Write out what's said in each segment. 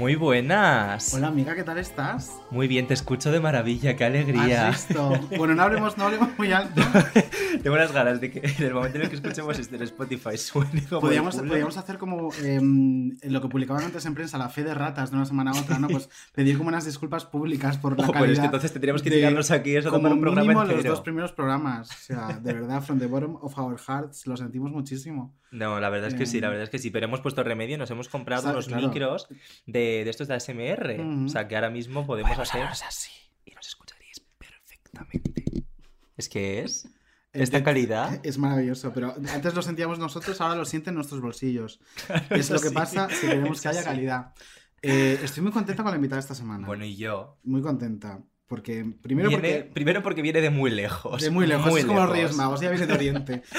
Muy buenas. Hola amiga, ¿qué tal estás? Muy bien, te escucho de maravilla, qué alegría. ¿Has visto? Bueno, no hablemos, no hablemos muy alto. Tengo unas ganas de que en el momento en el que escuchemos esto en Spotify suene como Podríamos, podríamos hacer como em, lo que publicaban antes en prensa, la fe de ratas de una semana a otra, ¿no? Pues pedir como unas disculpas públicas por la Ojo, calidad. pero es que entonces tendríamos que tirarnos aquí eso como un programa mínimo entero. los dos primeros programas. O sea, de verdad, from the bottom of our hearts, lo sentimos muchísimo. No, la verdad es que sí, la Eh, verdad es que sí, pero hemos puesto remedio, nos hemos comprado unos claro. micros de, de estos de ASMR. O sea, que ahora mismo podemos hacer... así y nos escucharéis perfectamente. Es que es... Es Esta de- calidad... Es maravilloso, pero antes lo sentíamos nosotros, ahora lo sienten nuestros bolsillos. es lo que sí, pasa si queremos que haya calidad. Eh, estoy muy contenta con la invitada esta semana. Bueno, y yo... Muy contenta. Porque, primero Viene- porque Primero porque viene de muy lejos. de muy lejos, es como los Reyes. Magos, ya viene de Oriente.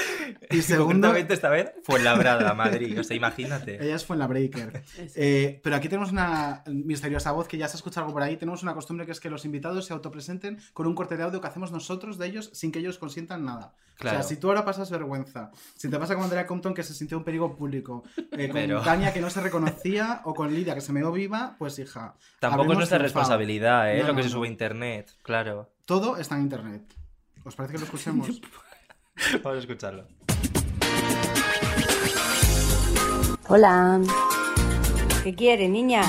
Y segundo, esta vez fue en Labrada, Madrid. O sea, imagínate. ella fue en la Breaker. Eh, pero aquí tenemos una misteriosa voz que ya se escucha algo por ahí. Tenemos una costumbre que es que los invitados se autopresenten con un corte de audio que hacemos nosotros de ellos sin que ellos consientan nada. Claro. O sea, si tú ahora pasas vergüenza, si te pasa con Andrea Compton que se sintió un perigo público, eh, con Pero- Tania que no se reconocía o con Lidia que se meó viva, pues hija. Tampoco es nuestra responsabilidad, ¿eh? No, lo que no, se sube a internet. Claro. Todo está en internet. ¿Os parece que lo escuchemos? Vamos a escucharlo. Hola. ¿Qué quiere, niña?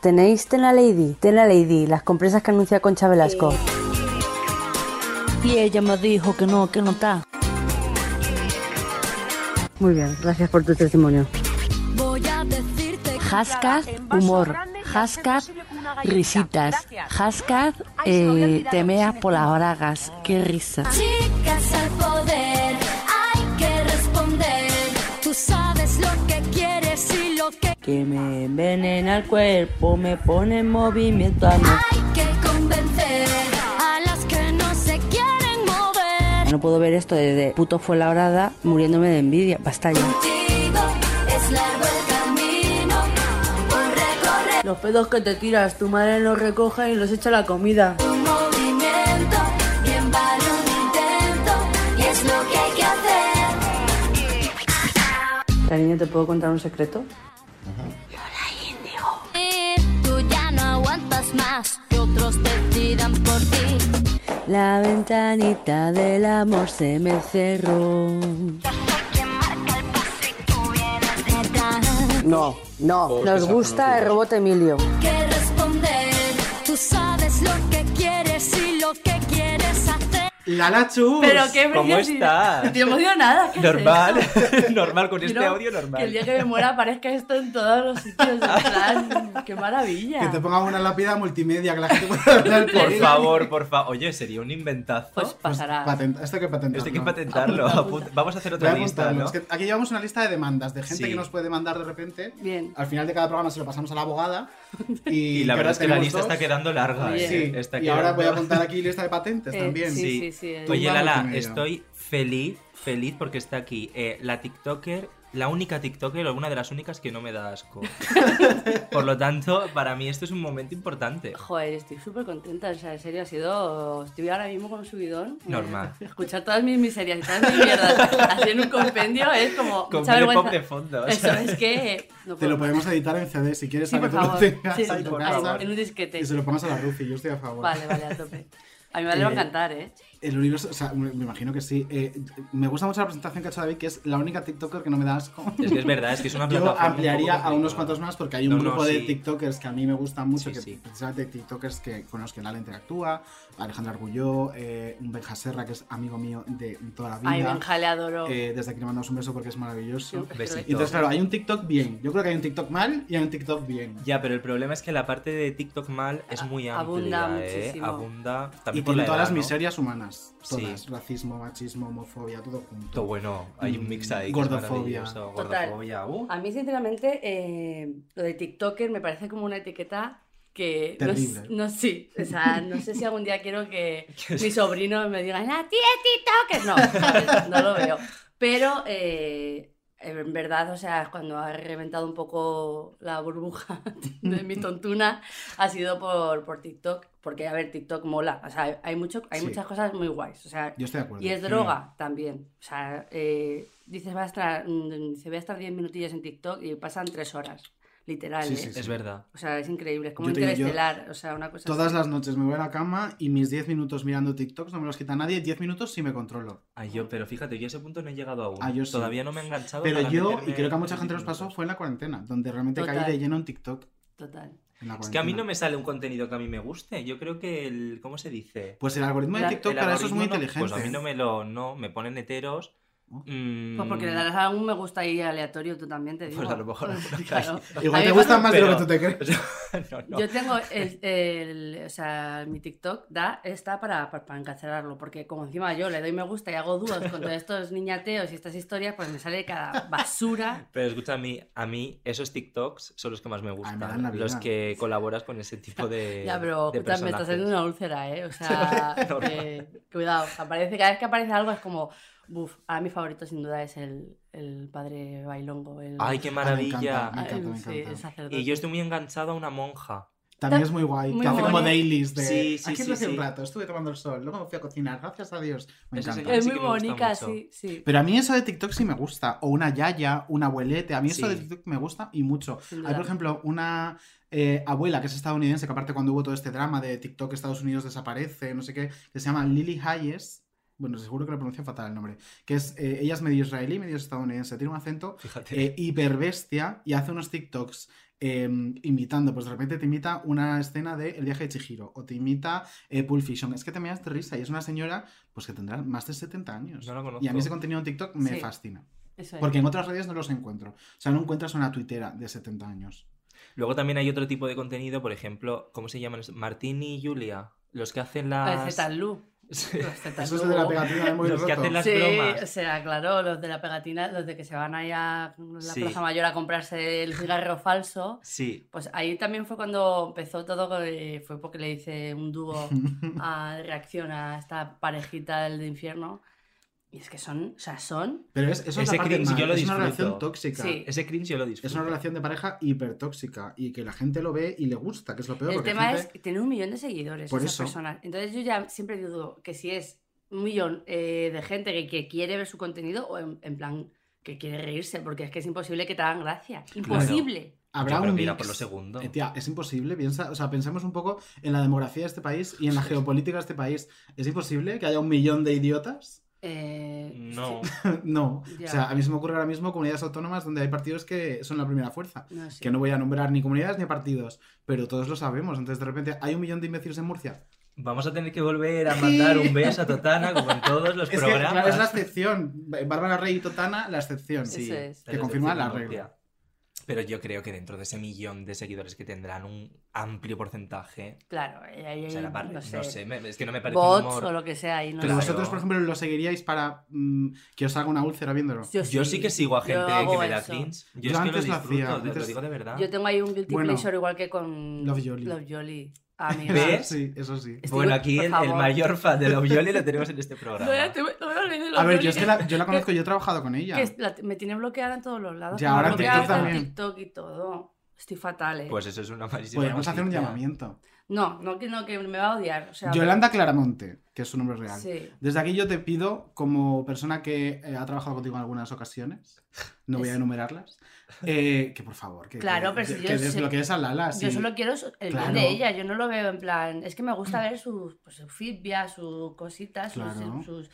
¿Tenéis Tena Lady? Tena Lady, las compresas que anuncia Concha Velasco. Y ella me dijo que no, que no está. Muy bien, gracias por tu testimonio. Voy a decirte hashtag humor, hashtag risitas, hashtag eh, temeas por las bragas. Qué risa. Chicas al poder, hay que responder. Tú sabes lo que quieres y lo que Que me envenena el cuerpo, me pone en movimiento a mí. hay que convencer. A las que no se quieren mover. No puedo ver esto desde puto fue la muriéndome de envidia. Basta ya. Contigo es largo Los pedos que te tiras, tu madre los recoge y los echa a la comida. un movimiento. Bien vale un intento y es lo que hay que hacer. Cariño, ¿te puedo contar un secreto? Tú ya no aguantas más que otros decidan por ti. La ventanita del amor se me cerró. No, no. Nos gusta el robot Emilio. que responder. Tú sabes lo que quieres y lo que quieres. ¡Lala Chus! Pero qué ¿Cómo estás? Estoy emocionada. ¿qué es Normal, normal, con este Quiero audio normal. Que el día que me muera aparezca esto en todos los sitios. Plan, qué maravilla. Que te pongamos una lápida multimedia que la gente pueda hablar Por favor, por favor. Oye, sería un inventazo. Pues pasará. Patenta- esto hay que patentarlo. Esto hay que patentarlo. Apunta- Vamos a hacer otra a lista. ¿no? Es que aquí llevamos una lista de demandas de gente Sí. que nos puede demandar de repente. Bien. Al final de cada programa se lo pasamos a la abogada. Y, Y la verdad es que la lista dos. está quedando larga. Oye. ¿eh? Sí, Está y ahora voy a apuntar aquí lista de patentes Eh, también. sí, Sí. sí, sí. Oye, Lala, estoy feliz, feliz porque está aquí eh, la TikToker, la única TikToker o una de las únicas que no me da asco. Por lo tanto, para mí esto es un momento importante. Joder, estoy súper contenta. O sea, en serio, ha sido. Estoy ahora mismo con un subidón. Eh, Normal. escuchar todas mis miserias y todas mis mierdas haciendo un compendio es como. Con mucha. Pop de fondo. o Eso sea. es que. No Te lo podemos editar en CD si quieres Sí, por favor. Sí, en tu por casa. En un disquete. Y se lo pongas a la Rufi, yo estoy a favor. Vale, vale, a tope. A mi madre le va a Eh, encantar, ¿eh? El universo, o sea, me imagino que sí. Eh, me gusta mucho la presentación que ha hecho David, que es la única TikToker que no me da asco. Es que es verdad, es que es una Yo plataforma. un ampliaría a unos cuantos más porque hay un No, no, grupo de. TikTokers que a mí me gustan mucho, Sí, que sí. precisamente TikTokers que, con los que Lala interactúa, Alejandra Argulló, eh, un Benja Serra que es amigo mío de toda la vida. Ay, Benja, le adoro. Eh, desde aquí le mandamos un beso porque es maravilloso. Besito. Y entonces, claro, hay un TikTok bien. Yo creo que hay un TikTok mal y hay un TikTok bien. Ya, pero el problema es que la parte de TikTok mal es muy amplia, Abunda ¿eh? muchísimo. Abunda Y también por tiene la todas edad, las ¿no? miserias humanas. Sí. Todas. Racismo, machismo, homofobia, todo junto. Todo bueno, hay un mix ahí. que es Gordofobia. uh. A mí, sinceramente, eh, lo de TikToker me parece como una etiqueta que... no Terrible. No, sí, o sea, no sé si algún día quiero que mis sobrinos me digan, ¡la tía es TikToker! No, ¿sabes? no lo veo. Pero, eh, en verdad, o sea, cuando ha reventado un poco la burbuja de mi tontuna, ha sido por, por TikTok. Porque, a ver, TikTok mola. O sea, hay, mucho, hay Sí. muchas cosas muy guays. O sea, Yo estoy de acuerdo. y es droga también. O sea, eh, dices, va a estar, mm, dice, voy a estar 10 minutillos en TikTok y pasan 3 horas. Literal, Sí, ¿eh? sí, sí. Es verdad. O sea, es increíble. Es como digo, interestelar. O sea, una cosa Todas así. las noches me voy a la cama y mis 10 minutos mirando TikToks no me los quita nadie. 10 minutos sí me controlo. Ay, yo, pero fíjate, yo a ese punto no he llegado aún. Ah, yo sí. Todavía no me he enganchado. Pero yo, y creo que a mucha en gente nos pasó, fue en la cuarentena, donde realmente Total. caí de lleno en TikTok. Total. Es que a mí no me sale un contenido que a mí me guste. Yo creo que el. ¿Cómo se dice? Pues el algoritmo de TikTok para eso es muy no- inteligente. Pues a mí no me lo. No, me ponen heteros. Mm, Pues porque le darás a un me gusta ahí aleatorio, tú también te digo. Pues a lo mejor Claro. Igual A te mí me gusta pasa- más de lo que tú te crees. no, no. Yo tengo el, el- o sea, mi TikTok da, está para, para, para encarcelarlo, porque como encima yo le doy me gusta y hago dúos con todos estos niñateos y estas historias, pues me sale cada basura. Pero escucha, a mí, a mí esos TikToks son los que más me gustan. la vida. los que colaboras con ese tipo de. Ya, pero de escucha, me está personajes. saliendo una úlcera, ¿eh? O sea, que- cuidado, aparece, cada vez que aparece algo es como, buf, ahora mi favorito sin duda es el, el padre Bailongo. El, Ay, qué Ah, me maravilla. encanta, me Ah, encanta, me encanta. Y yo estoy muy enganchado a una monja. También es muy guay. Muy que hace como dailies de. Sí, sí, Aquí sí, hace un rato, estuve tomando el sol, luego me fui a cocinar, gracias a Dios. Me encanta. Es sí muy bonita, sí, sí. Pero a mí eso de TikTok sí me gusta. O una yaya, un abuelete. A mí eso de TikTok me gusta y mucho. Hay, por ejemplo, una eh, abuela que es estadounidense, que aparte cuando hubo todo este drama de TikTok Estados Unidos desaparece, no sé qué, que se llama Lily Hayes. Bueno, seguro que lo pronuncio fatal el nombre. Que es, eh, ella es medio israelí, medio estadounidense. Tiene un acento Fíjate. eh, hiperbestia y hace unos TikToks eh, imitando. Pues de repente te imita una escena de El viaje de Chihiro o te imita eh, Pulp Fiction. Es que te miras de risa y es una señora pues que tendrá más de 70 años. No la conozco. y a mí ese contenido en TikTok me Sí. fascina. Eso es. Porque en otras redes no los encuentro. O sea, no encuentras una tuitera de 70 años. Luego también hay otro tipo de contenido, por ejemplo, ¿cómo se llaman? Martín y Julia. Los que hacen las. El Zetalú. Sí. Los Zetalú. Eso es de la pegatina de muy Los que hacen las sí, bromas. o sea, claro, los de la pegatina, los de que se van ahí a la Sí. Plaza Mayor a comprarse el cigarro falso. Sí. Pues ahí también fue cuando empezó todo, fue porque le hice un dúo a reacción a esta parejita del de infierno. Y es que son, o sea, son... Pero es, eso es Ese la parte cringe mal, yo lo Es una relación tóxica. Sí. Ese cringe yo lo disfruto. Es una relación de pareja hipertóxica y que la gente lo ve y le gusta, que es lo peor. El tema gente- es que tiene un millón de seguidores Por esas eso. personas. Entonces yo ya siempre dudo que si es un millón eh, de gente que, que quiere ver su contenido o en, en plan que quiere reírse, porque es que es imposible que te hagan gracia. Imposible. Habrá Yo creo un mix. por lo segundo. Eh, tía, es imposible. Piensa, o sea, pensemos un poco en la demografía de este país y en la geopolítica de este país. ¿Es imposible que haya un millón de idiotas? Eh, No. no. Ya. O sea, a mí se me ocurre ahora mismo comunidades autónomas donde hay partidos que son la primera fuerza. no. Que no voy a nombrar ni comunidades ni partidos, pero todos lo sabemos. Entonces, de repente, ¿hay un millón de imbéciles en Murcia? Vamos a tener que volver a mandar un beso a Totana como en todos los Es que, programas. claro, es la excepción. Bárbara Rey y Totana, la excepción. Sí. Es. Que confirma la regla. Pero yo creo que dentro de ese millón de seguidores que tendrán un amplio porcentaje, Claro, ahí- o sea, la par- no no sé, sé, me- es que no me parece bots humor. o lo que sea. Y no Pero Claro. sé. vosotros, por ejemplo, lo seguiríais para mm, que os haga una úlcera viéndolo. Yo sí que sigo a gente que me da eso. cringe. Yo, Yo es que antes lo lo disfruto, hacía, te lo digo de verdad. Yo tengo ahí un guilty Bueno. pleasure igual que con Love Jolie. Love. Amiga. ¿Ves? Sí, eso sí. Estoy- Bueno, aquí el, mayor fan de Love Jolie lo tenemos en este No, programa. ya te- no de Love A ver, yo es que la, yo la conozco, yo he trabajado con ella. que la- me tiene bloqueada en todos los lados. Ya, ahora TikTok también. TikTok y todo. Estoy fatal, ¿eh? Pues eso es una malísima Podríamos hacer un llamamiento. No, no que, no, que me va a odiar. O sea, Yolanda Claramonte, que es su nombre real. Sí. Desde aquí yo te pido, como persona que eh, ha trabajado contigo en algunas ocasiones, no voy a enumerarlas, eh, que por favor, que, Claro, que- pero si que yo sé- desbloquees a Lala. Yo sí. solo quiero el Claro. bien de ella, yo no lo veo en plan. Es que me gusta ver sus pues, su fitbia, sus cositas, sus- Claro. sus. Sus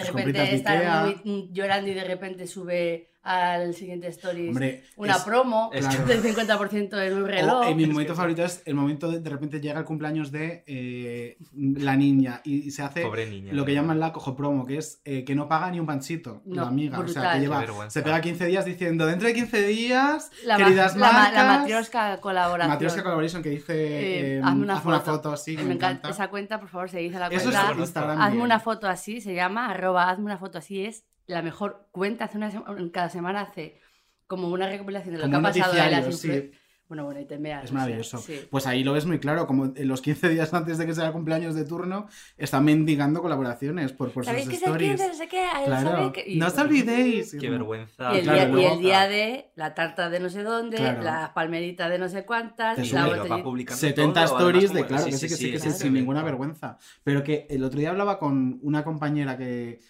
repente de muy- mm, llorando y de repente sube al siguiente stories Hombre, una es- promo es que- del 50% en un reloj. O, mi Es momento que- favorito es el momento de, de repente llega el cumpleaños de eh, la niña y, y se hace Pobre niña. lo que ¿verdad? llaman la cojo promo, que es eh, que no paga ni un panchito, No, la amiga. O sea, que lleva, se pega 15 días diciendo, dentro de 15 días, la, ma- queridas la, ma- marcas... la matrioska colaboración. Matrioska Collaboration que dice, Eh, eh, hazme una foto. foto así, que Me me encanta. encanta. Esa cuenta, por favor, seguid a la Eso es cuenta. Instagram. Hazme bien. una foto así, se llama arroba hazme una foto así, es la mejor cuenta. Hace una sema- cada semana hace como una recopilación de lo Como que ha pasado de las sí. Bueno, bueno, y te meas, Es o sea, maravilloso. sí. Pues ahí lo ves muy claro, como en los 15 días antes de que sea el cumpleaños de turno, están mendigando colaboraciones por, por sus ¿Sabéis que stories. 15? No sé qué. Claro, ¿sabéis que- y- no os olvidéis. Qué vergüenza. Y el, Claro, día, y el día de la tarta de no sé dónde, Claro. la palmerita de no sé cuántas, Te la botellita. publicando 70 todo, stories además, de claro, que sí, que sí, que sí, sin ninguna vergüenza. Pero que el otro día hablaba con una compañera que,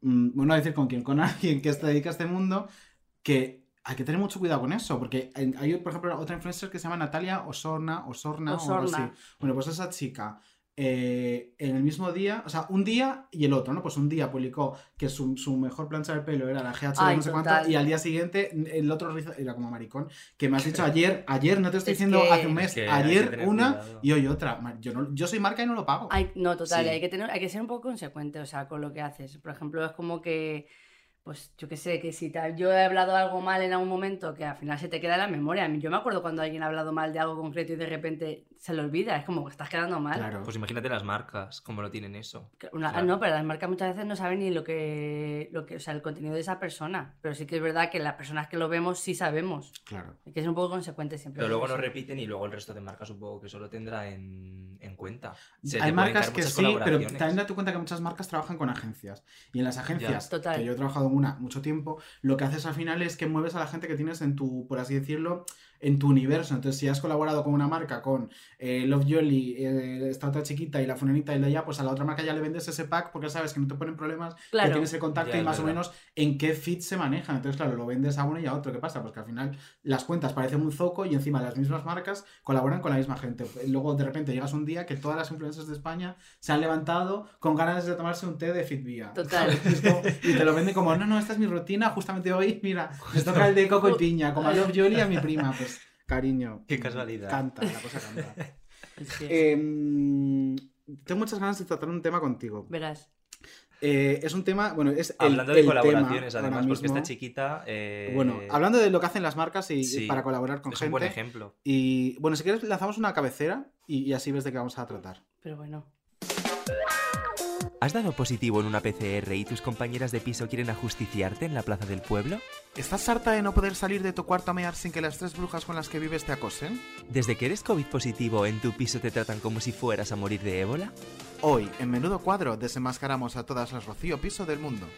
bueno, a decir con quién, con alguien que se dedica a este mundo, que hay que tener mucho cuidado con eso, porque hay, por ejemplo, otra influencer que se llama Natalia Osorna, Osorna, o algo Osorna. así. Bueno, pues esa chica, eh, en el mismo día, o sea, un día y el otro, ¿no? Pues un día publicó que su, su mejor plancha de pelo era la GH de Ay, no sé cuánto, y al día siguiente el otro rizo era como maricón, que me has dicho ayer, ayer, no te estoy Es diciendo que- hace un mes, que ayer una cuidado. y hoy otra. Yo, no, yo soy marca y no lo pago. Hay, no, total, Sí. hay, que tener, hay que ser un poco consecuente, o sea, con lo que haces. Por ejemplo, es como que, pues yo qué sé, que si tal, yo he hablado algo mal en algún momento, que al final se te queda en la memoria. Yo me acuerdo cuando alguien ha hablado mal de algo concreto y de repente se le olvida, es como que estás quedando mal. Claro. Pues imagínate las marcas, cómo lo tienen eso. Una- Claro. No, pero las marcas muchas veces no saben ni lo que, lo que, o sea, el contenido de esa persona. Pero sí que es verdad que las personas que lo vemos sí sabemos. claro. Hay que ser un poco consecuente siempre. Pero luego no repiten y luego el resto de marcas supongo que eso lo tendrá en, en cuenta. Se Hay marcas que sí, pero también date cuenta que muchas marcas trabajan con agencias. Y en las agencias, Total. que yo he trabajado en una mucho tiempo, lo que haces al final es que mueves a la gente que tienes en tu, por así decirlo, en tu universo. Entonces, si has colaborado con una marca, con eh, Love Jolly, eh, esta otra chiquita y la funenita y la ya, pues a la otra marca ya le vendes ese pack porque sabes que no te ponen problemas, que tienes el contacto Ya, y más o menos en qué feed se manejan. Entonces, claro, lo vendes a uno y a otro. ¿Qué pasa? Pues que al final las cuentas parecen un zoco y encima las mismas marcas colaboran con la misma gente. Luego, de repente, llegas un día que todas las influencers de España se han levantado con ganas de tomarse un té de Fitvia. Total. Como- y te lo venden como, no, no, esta es mi rutina, justamente hoy, mira, me toca el de coco y piña, como a Love Jolly a mi prima. Pues, cariño. Qué casualidad. Canta, la cosa canta. Es que- Em, tengo muchas ganas de tratar un tema contigo. Verás. Eh, es un tema, bueno, es el, Hablando de el colaboraciones, tema además, porque esta chiquita. eh, Bueno, hablando de lo que hacen las marcas y sí, para colaborar con es gente. un buen ejemplo. Y bueno, si quieres lanzamos una cabecera y, y así ves de qué vamos a tratar. Pero bueno. ¿Has dado positivo en una PCR y tus compañeras de piso quieren ajusticiarte en la plaza del pueblo? ¿Estás harta de no poder salir de tu cuarto a mear sin que las tres brujas con las que vives te acosen? ¿Desde que eres COVID positivo en tu piso te tratan como si fueras a morir de ébola? Hoy, en Menudo Cuadro, desenmascaramos a todas las Rocío Piso del mundo.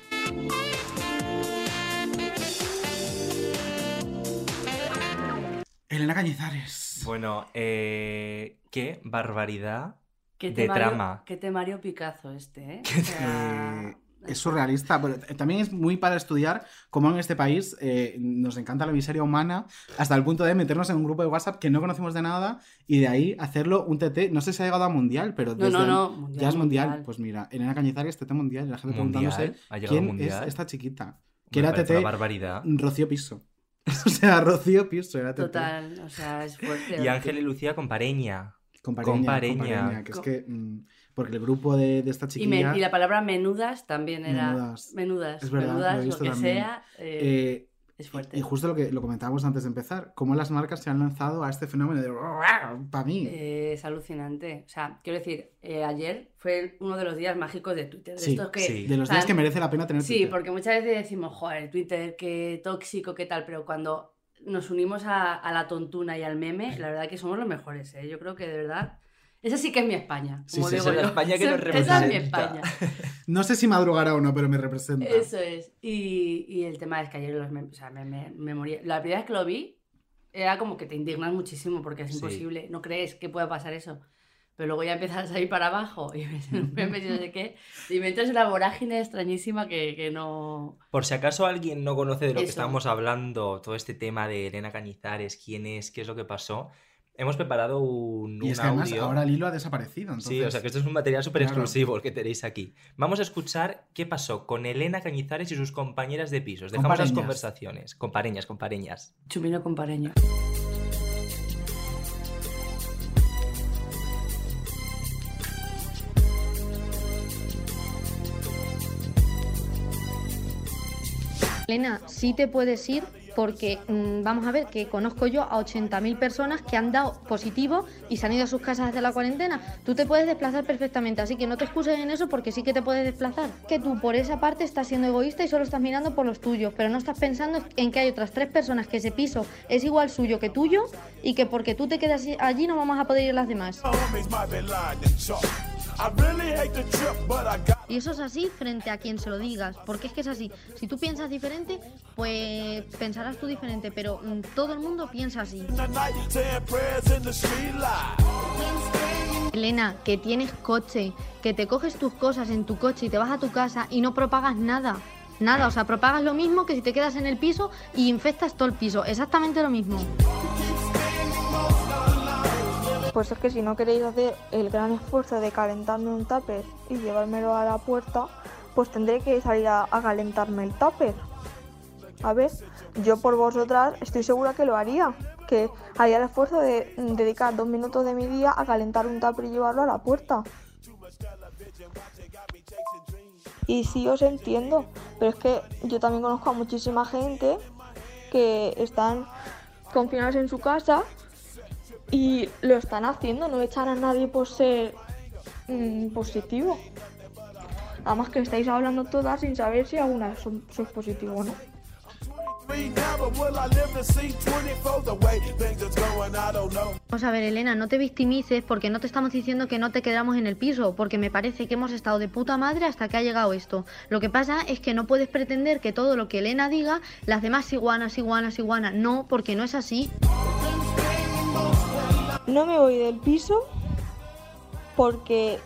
Elena Cañizares. Bueno, eh, qué barbaridad. Qué De temario, trama. Qué temario Picazo este, ¿eh? O sea, Eh, es surrealista, pero también es muy para estudiar cómo en este país eh, nos encanta la miseria humana hasta el punto de meternos en un grupo de WhatsApp que no conocemos de nada y de ahí hacerlo un TT. No sé si ha llegado a mundial, pero No, desde no, no, mundial, ya es mundial. mundial. Pues mira, Elena Cañizares, TT mundial, y la gente Mundial, preguntándose ha quién mundial. es esta chiquita. Que Me era TT una barbaridad. Rocío Piso. o sea, Rocío Piso era TT. Total, o sea, es fuerte. Y Ángel y Lucía con pareña. Con Con Pareña, Pareña. con Pareña, que es que... mm, porque el grupo de, de esta y, chiquilla... me- y la palabra menudas también era. Menudas. Menudas. Es verdad, menudas, lo, que también. sea, eh, eh, es fuerte. Y justo lo que lo comentábamos antes de empezar, cómo las marcas se han lanzado a este fenómeno de para mí. Eh, es alucinante. O sea, quiero decir, eh, ayer fue uno de los días mágicos de Twitter. De Sí, estos que, sí. de los o sea, días que merece la pena tener Sí, Twitter. porque muchas veces decimos, joder, Twitter, qué tóxico, qué tal, pero cuando nos unimos a, a la tontuna y al meme, la verdad que somos los mejores, ¿eh? Yo creo que de verdad. Esa sí que es mi España. Sí, Como sí, digo esa es la yo. España que nos Esa- Esa es mi. España. No sé si madrugará o no, pero me representa. Eso es. Y, y el tema es que ayer los memes, o sea, me, me, me moría. La primera vez que lo vi, era como que te indignas muchísimo porque es Sí. imposible, no crees que pueda pasar eso. Pero luego ya empiezas a ir para abajo y ves un meme y no sé qué, y me entras en una vorágine extrañísima que, que no... Por si acaso alguien no conoce de lo que Eso. estábamos hablando, todo este tema de Elena Cañizares, quién es, qué es lo que pasó, hemos preparado un, Y un es que además audio. ahora Lilo ha desaparecido. Entonces... Sí, o sea que esto es un material súper Claro. exclusivo el que tenéis aquí. Vamos a escuchar qué pasó con Elena Cañizares y sus compañeras de pisos. Dejamos las conversaciones. Compareñas, compareñas. Chumino con Elena, sí te puedes ir porque mm, vamos a ver que conozco yo a 80.000 personas que han dado positivo y se han ido a sus casas desde la cuarentena. Tú te puedes desplazar perfectamente, así que no te excuses en eso porque sí que te puedes desplazar. Que tú por esa parte estás siendo egoísta y solo estás mirando por los tuyos, pero no estás pensando en que hay otras tres personas que ese piso es igual suyo que tuyo y que porque tú te quedas allí no vamos a poder ir las demás. Y eso es así frente a quien se lo digas, porque es que es así. Si tú piensas diferente, pues pensarás tú diferente, pero mm, todo el mundo piensa así. Elena, que tienes coche, que te coges tus cosas en tu coche y te vas a tu casa y no propagas nada. Nada, o sea, propagas lo mismo que si te quedas en el piso y infectas todo el piso. Exactamente lo mismo. Pues es que si no queréis hacer el gran esfuerzo de calentarme un tupper y llevármelo a la puerta, pues tendré que salir a, calentarme el tupper. A ver, yo por vosotras estoy segura que lo haría, que haría el esfuerzo de mm, dedicar dos minutos de mi día a calentar un tupper y llevarlo a la puerta. Y sí os entiendo, pero es que yo también conozco a muchísima gente que están confinados en su casa y lo están haciendo, no echan a nadie por ser mm, positivo. Además que estáis hablando todas sin saber si alguna son, positivo o no. Vamos a ver, Elena, no te victimices porque no te estamos diciendo que no te quedamos en el piso, porque me parece que hemos estado de puta madre hasta que ha llegado esto. Lo que pasa es que no puedes pretender que todo lo que Elena diga, las demás iguanas, iguanas, iguanas, no, porque no es así. No me voy del piso porque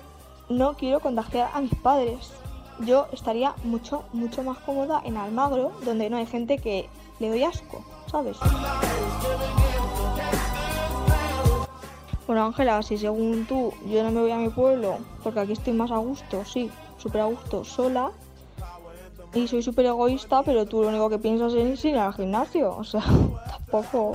no quiero contagiar a mis padres. Yo estaría mucho, mucho más cómoda en Almagro, donde no hay gente que le doy asco, ¿sabes? Bueno, Ángela, si según tú yo no me voy a mi pueblo, porque aquí estoy más a gusto, sí, súper a gusto, sola, y soy súper egoísta, pero tú lo único que piensas es ir al gimnasio, o sea, tampoco...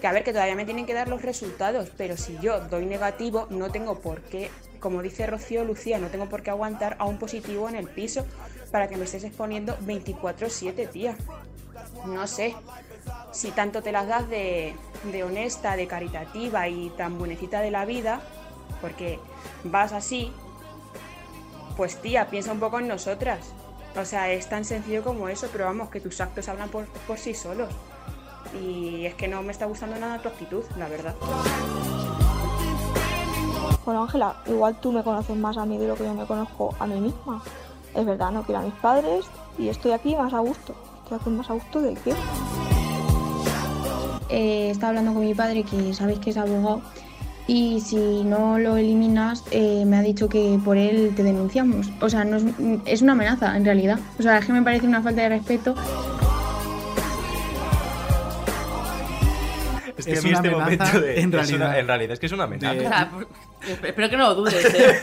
Que a ver, que todavía me tienen que dar los resultados, pero si yo doy negativo, no tengo por qué, como dice Rocío Lucía, no tengo por qué aguantar a un positivo en el piso para que me estés exponiendo 24-7, tía. No sé, si tanto te las das de, de honesta, de caritativa y tan buenecita de la vida, porque vas así, pues tía, piensa un poco en nosotras. O sea, es tan sencillo como eso, pero vamos, que tus actos hablan por, por sí solos. Y es que no me está gustando nada tu actitud, la verdad. Bueno, Ángela, igual tú me conoces más a mí de lo que yo me conozco a mí misma. Es verdad, no quiero a mis padres y estoy aquí más a gusto. Estoy aquí más a gusto de qué. Eh, estaba hablando con mi padre, que sabéis que es abogado, y si no lo eliminas, eh, me ha dicho que por él te denunciamos. O sea, no es, es una amenaza en realidad. O sea, es que me parece una falta de respeto. Es que Es a mí una este amenaza momento de, en es una- realidad. en realidad es que es una amenaza. De- O sea, por- espero que no lo dudes, ¿eh?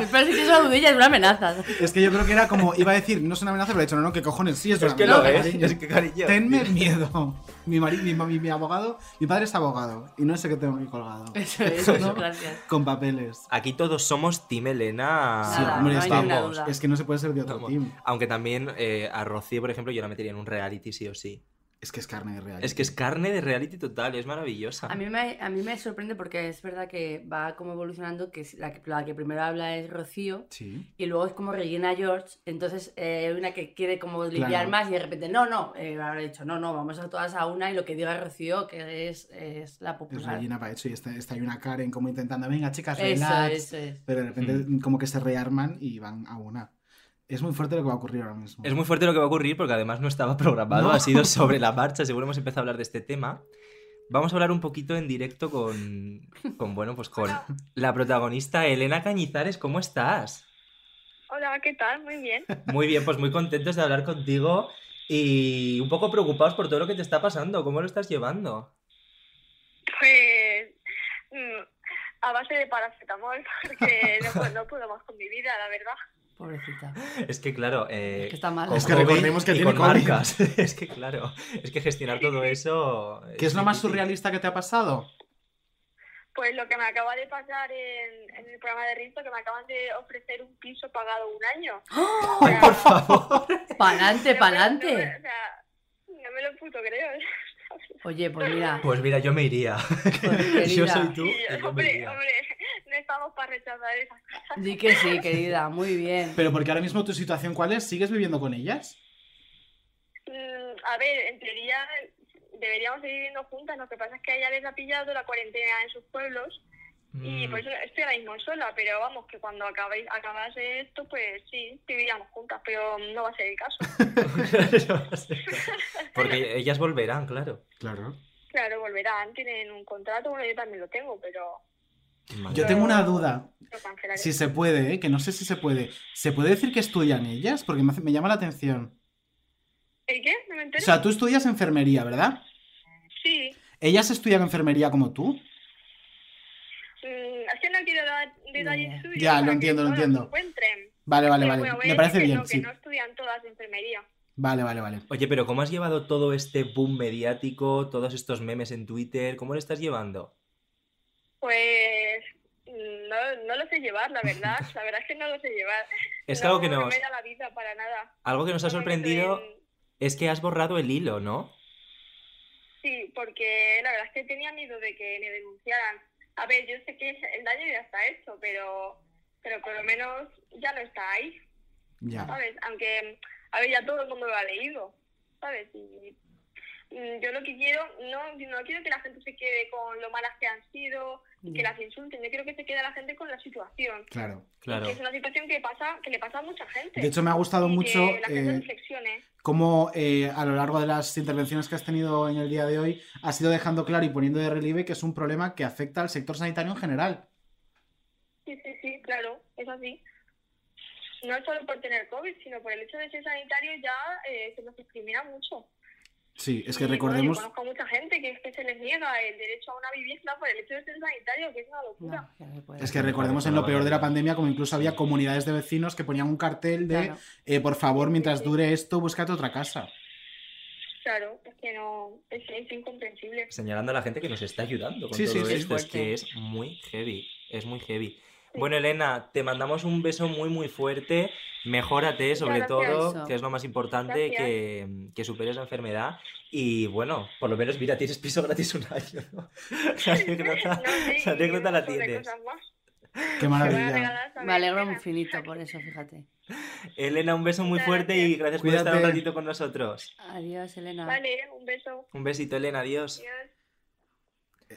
espero que eso dudilla es una amenaza. Es que yo creo que era como, iba a decir, no es una amenaza, pero he dicho, no, no, que cojones, sí es una Es que amenaza. lo es, cariño. es que cariño. Tenme miedo. Mi, mari- mi, mi- mi abogado, mi padre es abogado y no sé qué tengo aquí colgado. Eso es, gracias. Con papeles. Aquí todos somos Team Elena. Sí, Nada, hombre, no es, que- es no se puede ser de otro team. Aunque también eh, a Rocío, por ejemplo, yo la metería en un reality sí o sí. Es que es carne de real. Es que es carne de reality total, es maravillosa. A mí, me, a mí me sorprende porque es verdad que va como evolucionando, que es la, que- la que primero habla es Rocío Sí. y luego es como Regina George, entonces eh, hay una que quiere como limpiar Claro. más y de repente, no, no, eh, habrá dicho, no, no, vamos a todas a una y lo que diga Rocío, que es, es la Es popular. Regina para hecho y está, está ahí una Karen como intentando, venga chicas, Eso, relax. eso es. Pero de repente como que se rearman y van a una. Es muy fuerte lo que va a ocurrir ahora mismo. Es muy fuerte lo que va a ocurrir porque además no estaba programado, No. ha sido sobre la marcha, seguro hemos empezado a hablar de este tema. Vamos a hablar un poquito en directo con, con bueno, pues con la protagonista Elena Cañizares, ¿cómo estás? Hola, ¿qué tal? Muy bien. Muy bien, pues muy contentos de hablar contigo y un poco preocupados por todo lo que te está pasando, ¿cómo lo estás llevando? Pues mm, a base de paracetamol, porque no, no puedo más con mi vida, la verdad. Pobrecita. Es que claro, eh, Es que está mal. con Es que recordemos que tiene marcas. Es que claro, es que gestionar todo eso... ¿Qué es lo más surrealista que te ha pasado? Pues lo que me acaba de pasar en, en el programa de Risto, que me acaban de ofrecer un piso pagado un año. Ay, por favor. Pa'lante, pa'lante. no me- o sea, no me lo puto creo. Oye, pues mira. Pues mira, yo me iría. Pues, yo soy tú. Y, me iría. hombre, no estamos para rechazar esas cosas. Di que sí, querida, muy bien. Pero porque ahora mismo tu situación, ¿cuál es? ¿Sigues viviendo con ellas? Mm, a ver, en teoría deberíamos seguir viviendo juntas, lo que pasa es que a ella les ha pillado la cuarentena en sus pueblos y Mm. por eso estoy ahora mismo sola, pero vamos, que cuando acabéis, acabase esto, pues sí, viviríamos juntas, pero no va a ser el caso. Porque ellas volverán, claro. Claro. Claro, volverán, tienen un contrato, bueno, yo también lo tengo, pero Yo tengo una duda. Si se puede, ¿eh? que no sé si se puede. ¿Se puede decir que estudian ellas? Porque me, hace- me llama la atención. ¿El qué? ¿No me O entero? sea, tú estudias enfermería, ¿verdad? Sí, ¿Ellas estudian enfermería como tú? No quiero dar detalles suyos Ya, lo para que entiendo, lo no entiendo. encuentren. Vale, vale, vale. bueno, Me parece que bien, no, que sí. no estudian todas enfermería. Vale, vale, vale. Oye, pero ¿cómo has llevado todo este boom mediático, todos estos memes en Twitter? ¿Cómo lo estás llevando? Pues no, no lo sé llevar, la verdad. La verdad es que no lo sé llevar. Es no, algo que no nos- me da la vida para nada. Algo que nos ha No me sorprendido en- es que has borrado el hilo, ¿no? Sí, porque la verdad es que tenía miedo de que me denunciaran. A ver, yo sé que el daño ya está hecho, pero, pero por lo menos ya no está ahí, Ya. ¿sabes? Aunque, a ver, ya todo el mundo lo ha leído, ¿sabes? Y yo lo que quiero, no, no quiero que la gente se quede con lo malas que han sido, y que las insulten, yo quiero que se quede la gente con la situación. Claro. Claro. Que es una situación que pasa, que le pasa a mucha gente. De hecho, me ha gustado Y mucho, Que la gente eh, reflexione. Cómo eh, a lo largo de las intervenciones que has tenido en el día de hoy has ido dejando claro y poniendo de relieve que es un problema que afecta al sector sanitario en general. Sí, sí, sí, claro, es así. No es solo por tener COVID, sino por el hecho de ser sanitario ya eh, se nos discrimina mucho. Sí, es que Y, bueno, recordemos... yo conozco a mucha gente que, que se les niega el derecho a una vivienda por el hecho de ser sanitario, que es una locura. Es que recordemos en lo peor de la pandemia como incluso había comunidades de vecinos que ponían un cartel de Claro. eh, por favor, mientras dure esto, búscate otra casa. Claro, es que no, es, es incomprensible. Señalando a la gente que nos está ayudando con Sí, sí, todo sí. esto. Es que es muy heavy. Es muy heavy. Bueno, Elena, te mandamos un beso muy, muy fuerte. Mejórate, sobre todo, que es lo más importante, que, que superes la enfermedad. Y bueno, por lo menos, mira, tienes piso gratis un año, ¿no? La anécdota, la, anécdota la tienes. Qué maravilla. Me alegro infinito por eso, fíjate. Elena, un beso muy fuerte y gracias por estar un ratito con nosotros. Adiós, Elena. Vale, un beso. Un besito, Elena, adiós. Eh,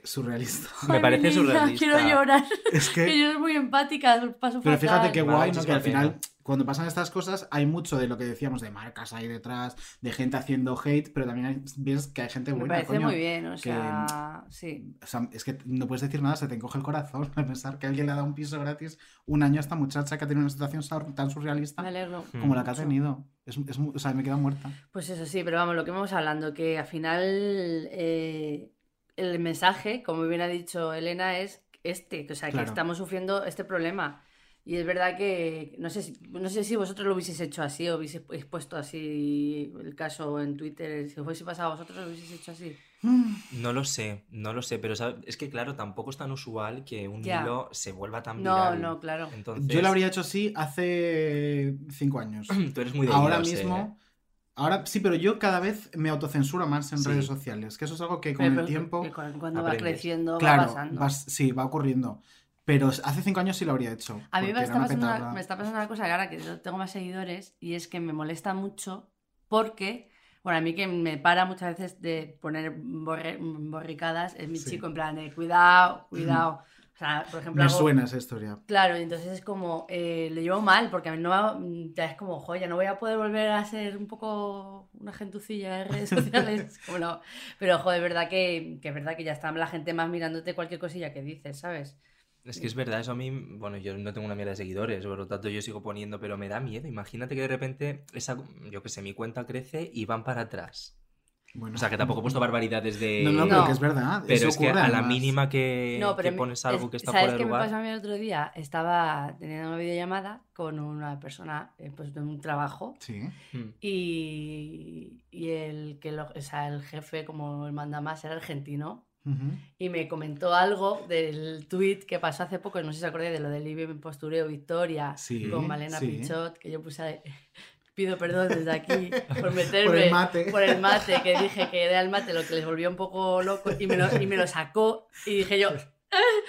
Surrealista. Me parece surrealista. Quiero llorar. Es que- que yo soy muy empática, paso Pero fíjate qué Me guay, ¿no? Que muchísima al final, cuando pasan estas cosas, hay mucho de lo que decíamos de marcas ahí detrás, de gente haciendo hate, pero también hay- ves que hay gente Me buena. parece coño, muy bien, o que- sea, sí. o sea, es que no puedes decir nada, se te encoge el corazón al pensar que alguien le ha dado un piso gratis un año a esta muchacha que ha tenido una situación tan surrealista Me alegro como la que ha tenido. Es, es o sea, me queda muerta. Pues eso sí, pero vamos, lo que vamos hablando, que al final eh, el mensaje, como bien ha dicho Elena, es este, o sea, que Claro. estamos sufriendo este problema. Y es verdad que no sé si, no sé si vosotros lo hubieseis hecho así o hubieseis puesto así el caso en Twitter, si os hubiese pasado a vosotros, lo hubieseis hecho así. No lo sé, no lo sé, pero ¿sabes? es que claro, tampoco es tan usual que un Ya. hilo se vuelva tan No, viral. no, claro. Entonces, Yo lo habría hecho así hace cinco años. Tú eres muy de Ahora hilos, mismo. Ahora sí, pero yo cada vez me autocensuro más en Sí. redes sociales, que eso es algo que con Pero- el tiempo. que cu- cuando va creciendo va Claro, pasando. vas- sí, va ocurriendo. Pero hace cinco años sí lo habría hecho. A mí me está, pasando una, me está pasando una cosa que ahora que tengo más seguidores y es que me molesta mucho porque, bueno, a mí que me para muchas veces de poner borre- borricadas es mi Sí. chico en plan de cuidado, cuidado. O sea, por ejemplo, Me hago- suena esa historia. Claro, y entonces es como, eh, lo llevo mal, porque a mí no va- ya es como, joder, ya no voy a poder volver a ser un poco una gentucilla de redes sociales. como no. Pero, joder, es verdad que, que es verdad que ya está la gente más mirándote cualquier cosilla que dices, ¿sabes? Es que es verdad, eso a mí, bueno, yo no tengo una mierda de seguidores, por lo tanto yo sigo poniendo, pero me da miedo. Imagínate que de repente esa, yo que sé, mi cuenta crece y van para atrás. Bueno. O sea, que tampoco he puesto barbaridades de... No, no, pero que es verdad. Pero es que a la mínima que, No, pero que pones algo es- que está ¿Sabes fuera de qué me lugar... pasó a mí el otro día? Estaba teniendo una videollamada con una persona eh, pues, de un trabajo Sí. Mm. y, y el, que lo- o sea, el jefe, como el manda más, era argentino. Y me comentó algo del tweet que pasó hace poco, no sé si se acuerda de lo del Libre Postureo Victoria Sí, con Malena sí. Pichot, que yo puse pido perdón desde aquí por meterme Por el mate. por el mate, que dije que era el mate lo que les volvió un poco loco y me lo, y me lo sacó y dije yo...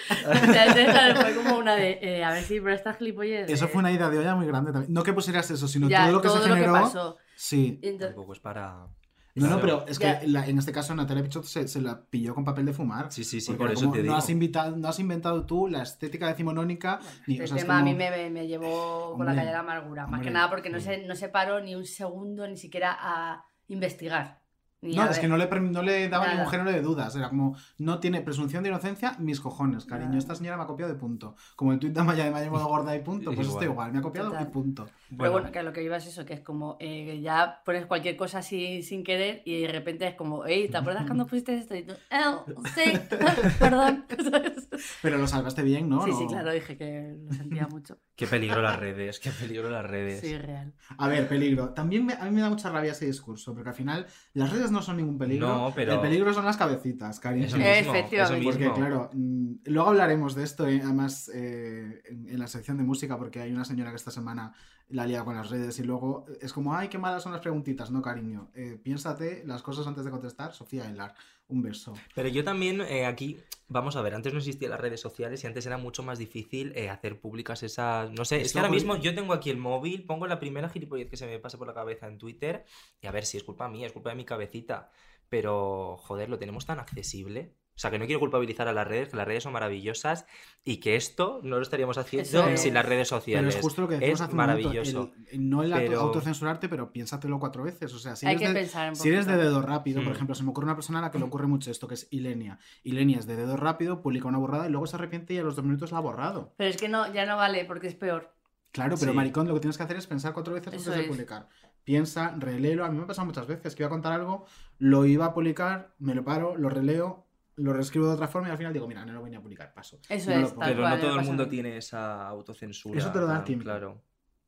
Entonces, claro, fue como una de, eh, a ver si por estas gilipollas... Eso eh, fue una idea de olla muy grande también. No que pusieras eso, sino Ya, todo lo que todo se lo que generó. pasó. Sí. entonces- Tampoco es para... No, no, pero es que la- en este caso Natalia Pichot se, se la pilló con papel de fumar. Sí, sí, sí, por eso como, te no, digo. has invitado, no has inventado tú la estética decimonónica. ni, o El sea, es tema a mí como- me, me- llevó con la calle de la amargura, más hombre. que nada porque no se, no se paró ni un segundo ni siquiera a investigar. No, es ver. que no le, no le daba Nada. ningún género de dudas. Era como, no tiene presunción de inocencia, mis cojones, cariño. Nada. Esta señora me ha copiado de punto. Como el tuit de Amaya de Maya modo gorda y punto. Pues esto Igual. igual, me ha copiado Total. y punto. Pero bueno, que a lo que iba es eso, que es como eh, ya pones cualquier cosa así sin querer y de repente es como, hey, ¿te acuerdas cuando pusiste esto? Y tú, "Oh, sí, perdón. Pero lo salvaste bien, ¿no? sí, sí, claro, dije que lo sentía mucho. Qué peligro las redes, qué peligro las redes. Sí, real. A ver, peligro. También me- a mí me da mucha rabia ese discurso, porque al final las redes no son ningún peligro. No, pero- El peligro son las cabecitas, cariño. Eso mismo, Efectivamente. eso Porque claro, mm, luego hablaremos de esto, eh, además eh, en, en la sección de música, porque hay una señora que esta semana la lía con las redes y luego es como, ay, qué malas son las preguntitas. No, cariño, eh, piénsate las cosas antes de contestar. Sofía Aguilar, un beso. Pero yo también eh, aquí, vamos a ver, antes no existían las redes sociales y antes era mucho más difícil eh, hacer públicas esas... No sé, es que ahora mismo yo tengo aquí el móvil, pongo la primera gilipollez que se me pase por la cabeza en Twitter y a ver si es culpa mía, es culpa de mi cabecita. Pero, joder, lo tenemos tan accesible. O sea, que no quiero culpabilizar a las redes, que las redes son maravillosas y que esto no lo estaríamos haciendo es. sin las redes Pero sociales. es justo lo que decimos Es hace un momento, maravilloso. el- no el Pero- autocensurarte, pero piénsatelo cuatro veces. O sea, si Hay eres, que de, si eres de dedo rápido, por Mm. ejemplo, se me ocurre una persona a la que le ocurre mucho esto, que es Ilenia. Ilenia es de dedo rápido, publica una borrada y luego se arrepiente y a los dos minutos la ha borrado. Pero es que no, ya no vale porque es peor. Claro, pero Sí. maricón, lo que tienes que hacer es pensar cuatro veces Eso antes de es. publicar. Piensa, reléelo. A mí me ha pasado muchas veces que iba a contar algo, lo iba a publicar, me lo paro, lo releo, lo reescribo de otra forma y al final digo, mira, no lo voy a publicar, paso. Eso no lo es, Pero cual, no todo el mundo tiene esa autocensura. Eso te lo da el tiempo. Claro,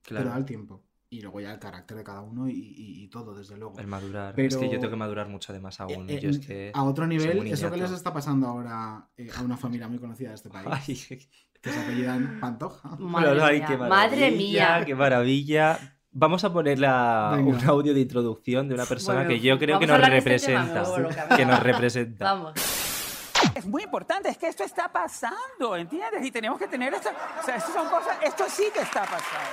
Te da claro. el tiempo. Y luego ya el carácter de cada uno y, y- y todo, desde luego. El madurar. Pero- Es que yo tengo que madurar mucho además aún. Eh, yo es eh, que a otro nivel, eso que les está pasando ahora eh, a una familia muy conocida de este país, Ay, que se apellidan Pantoja. Madre Pero, ay, mía, qué madre mía. Qué maravilla. Vamos a poner la- un audio de introducción de una persona Bueno, que yo creo que nos este tema, representa. que nos representa. Vamos. Es muy importante, es que esto está pasando, ¿entiendes? Y tenemos que tener esto, o sea, esto son cosas, esto sí que está pasando,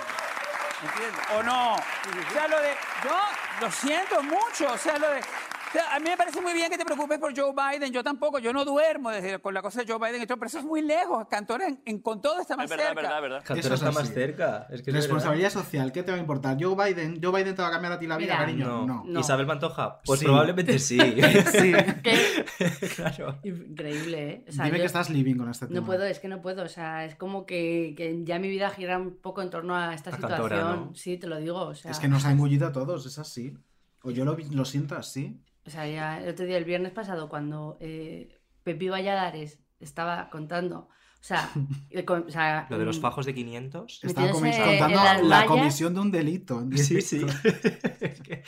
¿entiendes? ¿O no? O sea, lo de, yo lo siento mucho, o sea, lo de, a mí me parece muy bien que te preocupes por Joe Biden, yo tampoco, yo no duermo desde, con la cosa de Joe Biden y todo, pero eso es muy lejos, Cantor en, en- con todo está más cerca. Cantor Eso es está más así. cerca. Es que es Responsabilidad social, ¿qué te va a importar? ¿Joe Biden? ¿Joe Biden te va a cambiar a ti la vida, Mira, cariño? verdad. No. No. Isabel Pantoja, pues Sí. probablemente sí. Sí. ¿Qué? claro. Increíble, ¿eh? O sea, Dime yo que estás living con este tema. No puedo, es que no puedo. O sea, es como que, que ya mi vida gira un poco en torno a esta A situación. Cantora, ¿no? Sí, te lo digo. O sea, Es que nos ha engullido a todos, es así. O yo lo, lo siento así. O sea, ya el otro día, el viernes pasado, cuando eh, Pepi Valladares estaba contando. O sea, eh, con- o sea, Lo de los mm, fajos de 500. Estaba contando la comisión de un delito. Sí, sí. es, que,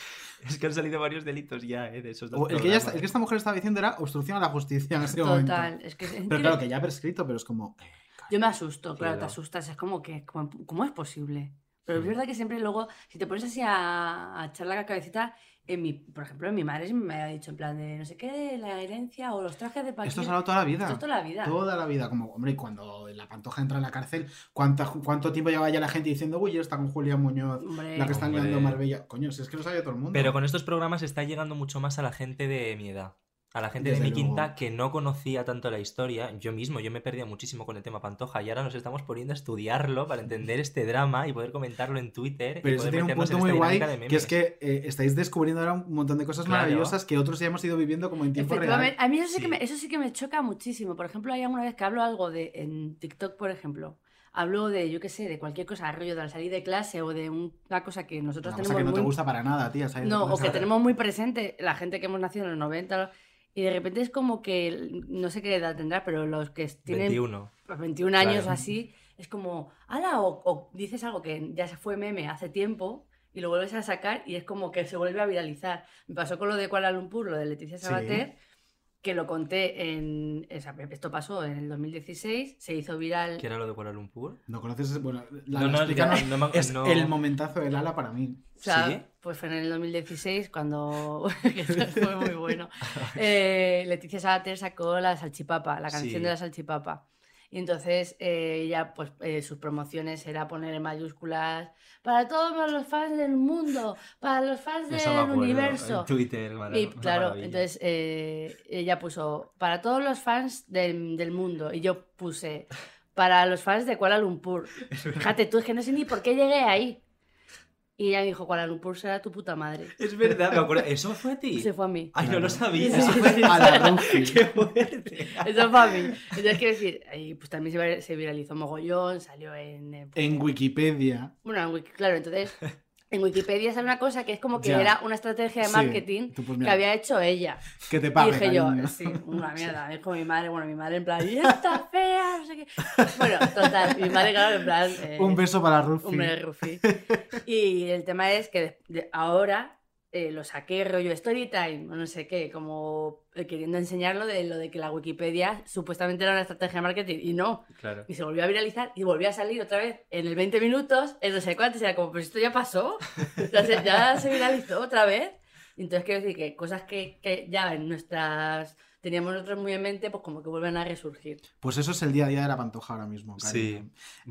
es que han salido varios delitos ya, ¿eh? De esos dos el, que ella está- programas. el que esta mujer estaba diciendo era obstrucción a la justicia en ese momento. Total, es que es Pero claro, que ya ha prescrito, pero es como... eh, Yo me asusto, claro, te asustas. Es como que, ¿cómo, cómo es posible? Pero es verdad que siempre luego, si te pones así a, a echar la cabecita, en mi, por ejemplo, en mi madre me ha dicho en plan de no sé qué, la herencia o los trajes de Paquita. Esto ha dado toda la vida. Esto es toda la vida. Toda la vida. Como, hombre, y cuando la pantoja entra en la cárcel, ¿cuánta, ¿cuánto tiempo lleva ya la gente diciendo, uy, está con Julia Muñoz, Hombre. la que están liando Marbella? Coño, si es que lo sabe todo el mundo. Pero con estos programas está llegando mucho más a la gente de mi edad. A la gente de mi luego. quinta que no conocía tanto la historia, yo mismo, yo me perdía muchísimo con el tema Pantoja y ahora nos estamos poniendo a estudiarlo para entender este drama y poder comentarlo en Twitter. y Pero eso poder tiene un punto muy guay, que es que eh, estáis descubriendo ahora un montón de cosas Claro. maravillosas que otros ya hemos ido viviendo como en tiempo real. A mí eso sí, Que me, eso sí que me choca muchísimo. Por ejemplo, hay alguna vez que hablo algo de, en TikTok, por ejemplo, hablo de, yo qué sé, de cualquier cosa, rollo de la salida de clase o de un- una cosa que nosotros Una cosa tenemos que no te gusta para nada, tía. salir de No, o que tenemos muy presente la gente que hemos nacido en los 90 y de repente es como que, no sé qué edad tendrá, pero los que tienen 21. pues 21 años Claro. o así, es como, ala, o, o dices algo que ya se fue meme hace tiempo y lo vuelves a sacar y es como que se vuelve a viralizar. Me pasó con lo de Kuala Lumpur, lo de Leticia Sí. Que lo conté en, esto pasó en el 2016, se hizo viral. ¿Qué era lo de Kuala Lumpur? ¿No conoces? Bueno, la, No, no, explícanos. ya, no me- es no. el momentazo del ala para mí. O sea, ¿Sí? pues fue en el 2016 cuando fue muy bueno. Eh, Leticia Sabater sacó la salchipapa, la canción Sí. de la salchipapa. Y entonces eh, ella, pues eh, sus promociones era poner en mayúsculas para todos los fans del mundo, para los fans del acuerdo, universo. en Twitter, Y claro, maravilla. entonces eh, ella puso para todos los fans del, del mundo. Y yo puse para los fans de Kuala Lumpur. Fíjate tú, es que no sé ni por qué llegué ahí. Y ella me dijo, Kuala Lumpur será tu puta madre. Es verdad, me acuerdo. ¿Eso fue a ti? Se fue a mí. Ay, no lo sabía. Eso fue. A la. Qué fuerte. Eso fue a mí. Entonces, quiero decir, ahí, pues también se, vir- se viralizó mogollón, salió en... eh, pues, En Wikipedia. Bueno, en Wiki- claro, entonces en Wikipedia sale una cosa que es como que Ya. era una estrategia de marketing pues, que había hecho ella. Que te Y pague, dije yo, sí, una mierda. Es como mi madre, bueno, mi madre en plan, y esta fea, no sé qué. Bueno, total, mi madre, claro, en plan. eh, Un beso para Rufi. Hombre, Rufi. Y el tema es que ahora eh, lo saqué rollo story time o no sé qué, como eh, queriendo enseñarlo de lo de que la Wikipedia supuestamente era una estrategia de marketing y no. Claro. Y se volvió a viralizar y volvió a salir otra vez en el 20 minutos, en no sé cuántos, y era como, pues esto ya pasó, ya se, ya se viralizó otra vez. Entonces quiero decir que cosas que, que ya en nuestras teníamos nosotros muy en mente, pues como que vuelven a resurgir. Pues eso es el día a día de la pantoja ahora mismo. Sí.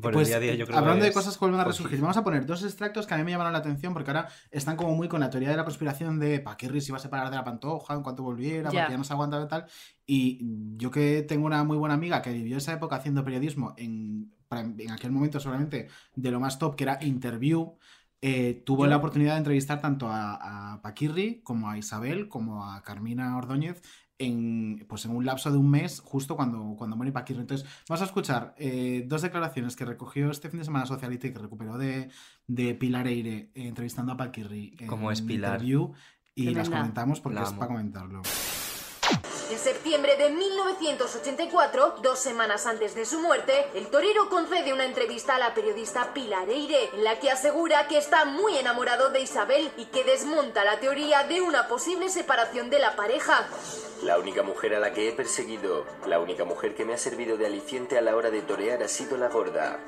Por Pues, el día a día yo eh, creo hablando que de cosas que vuelven a resurgir, vamos a poner dos extractos que a mí me llamaron la atención porque ahora están como muy con la teoría de la conspiración de Paquirri se iba a separar de la pantoja en cuanto volviera, Ya. porque ya no se aguantaba y tal. Y yo que tengo una muy buena amiga que vivió esa época haciendo periodismo en, en aquel momento seguramente de lo más top, que era Interview, eh, tuvo Yo- la oportunidad de entrevistar tanto a, a Paquirri como a Isabel como a Carmina Ordóñez en, pues en un lapso de un mes, justo cuando, cuando muere Paquirri. Entonces, vamos a escuchar eh, dos declaraciones que recogió este fin de semana Socialite y que recuperó de, de Pilar Eire eh, entrevistando a Paquirri en ¿Cómo es Pilar? Interview, y las comentamos porque La es para comentarlo. En septiembre de 1984, dos semanas antes de su muerte, el torero concede una entrevista a la periodista Pilar Eire, en la que asegura que está muy enamorado de Isabel y que desmonta la teoría de una posible separación de la pareja. La única mujer a la que he perseguido, la única mujer que me ha servido de aliciente a la hora de torear ha sido la gorda.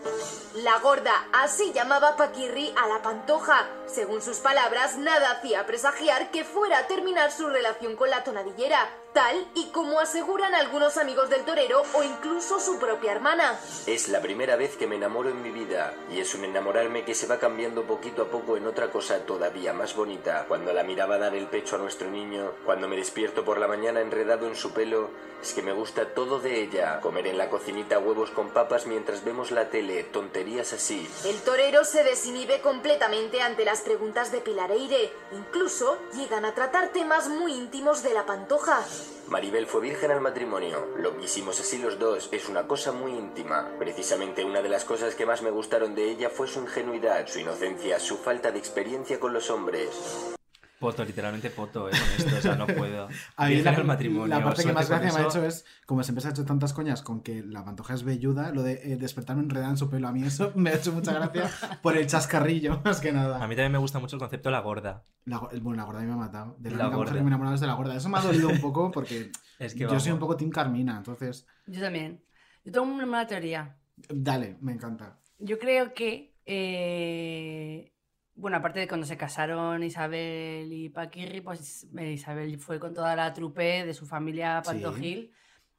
La gorda, así llamaba Paquirri a la pantoja. Según sus palabras, nada hacía presagiar que fuera a terminar su relación con la tonadillera, tal y como aseguran algunos amigos del torero o incluso su propia hermana. Es la primera vez que me enamoro en mi vida y es un enamorarme que se va cambiando poquito a poco en otra cosa todavía más bonita. Cuando la miraba dar el pecho a nuestro niño, cuando me despierto por la mañana enredado en su pelo, es que me gusta todo de ella. Comer en la cocinita huevos con papas mientras vemos la tele, tonterías así. El torero se desinhibe completamente ante las preguntas de Pilar Eire. Incluso llegan a tratar temas muy íntimos de la pantoja. Maribel fue virgen al matrimonio. Lo quisimos así los dos. Es una cosa muy íntima. Precisamente una de las cosas que más me gustaron de ella fue su ingenuidad, su inocencia, su falta de experiencia con los hombres. Poto, literalmente poto, ¿eh? Con esto, o sea, no puedo. A mí Virgen la, al matrimonio. la parte que más gracia me ha eso. hecho es, como siempre se ha hecho tantas coñas con que la pantoja es velluda, lo de eh, despertarme enredada en su pelo. A mí eso me ha hecho mucha gracia por el chascarrillo, más que nada. A mí también me gusta mucho el concepto de la gorda. La, bueno, la gorda a mí me ha matado. De la, La única mujer gorda. que me he enamorado es de la gorda. Eso me ha dolido un poco porque Es que yo soy un poco Team Carmina. Entonces, Yo también. Yo tengo una mala teoría. dale, me encanta. Yo creo que, eh, bueno, aparte de cuando se casaron Isabel y Paquirri, pues eh, Isabel fue con toda la trupe de su familia Sí. Pantojil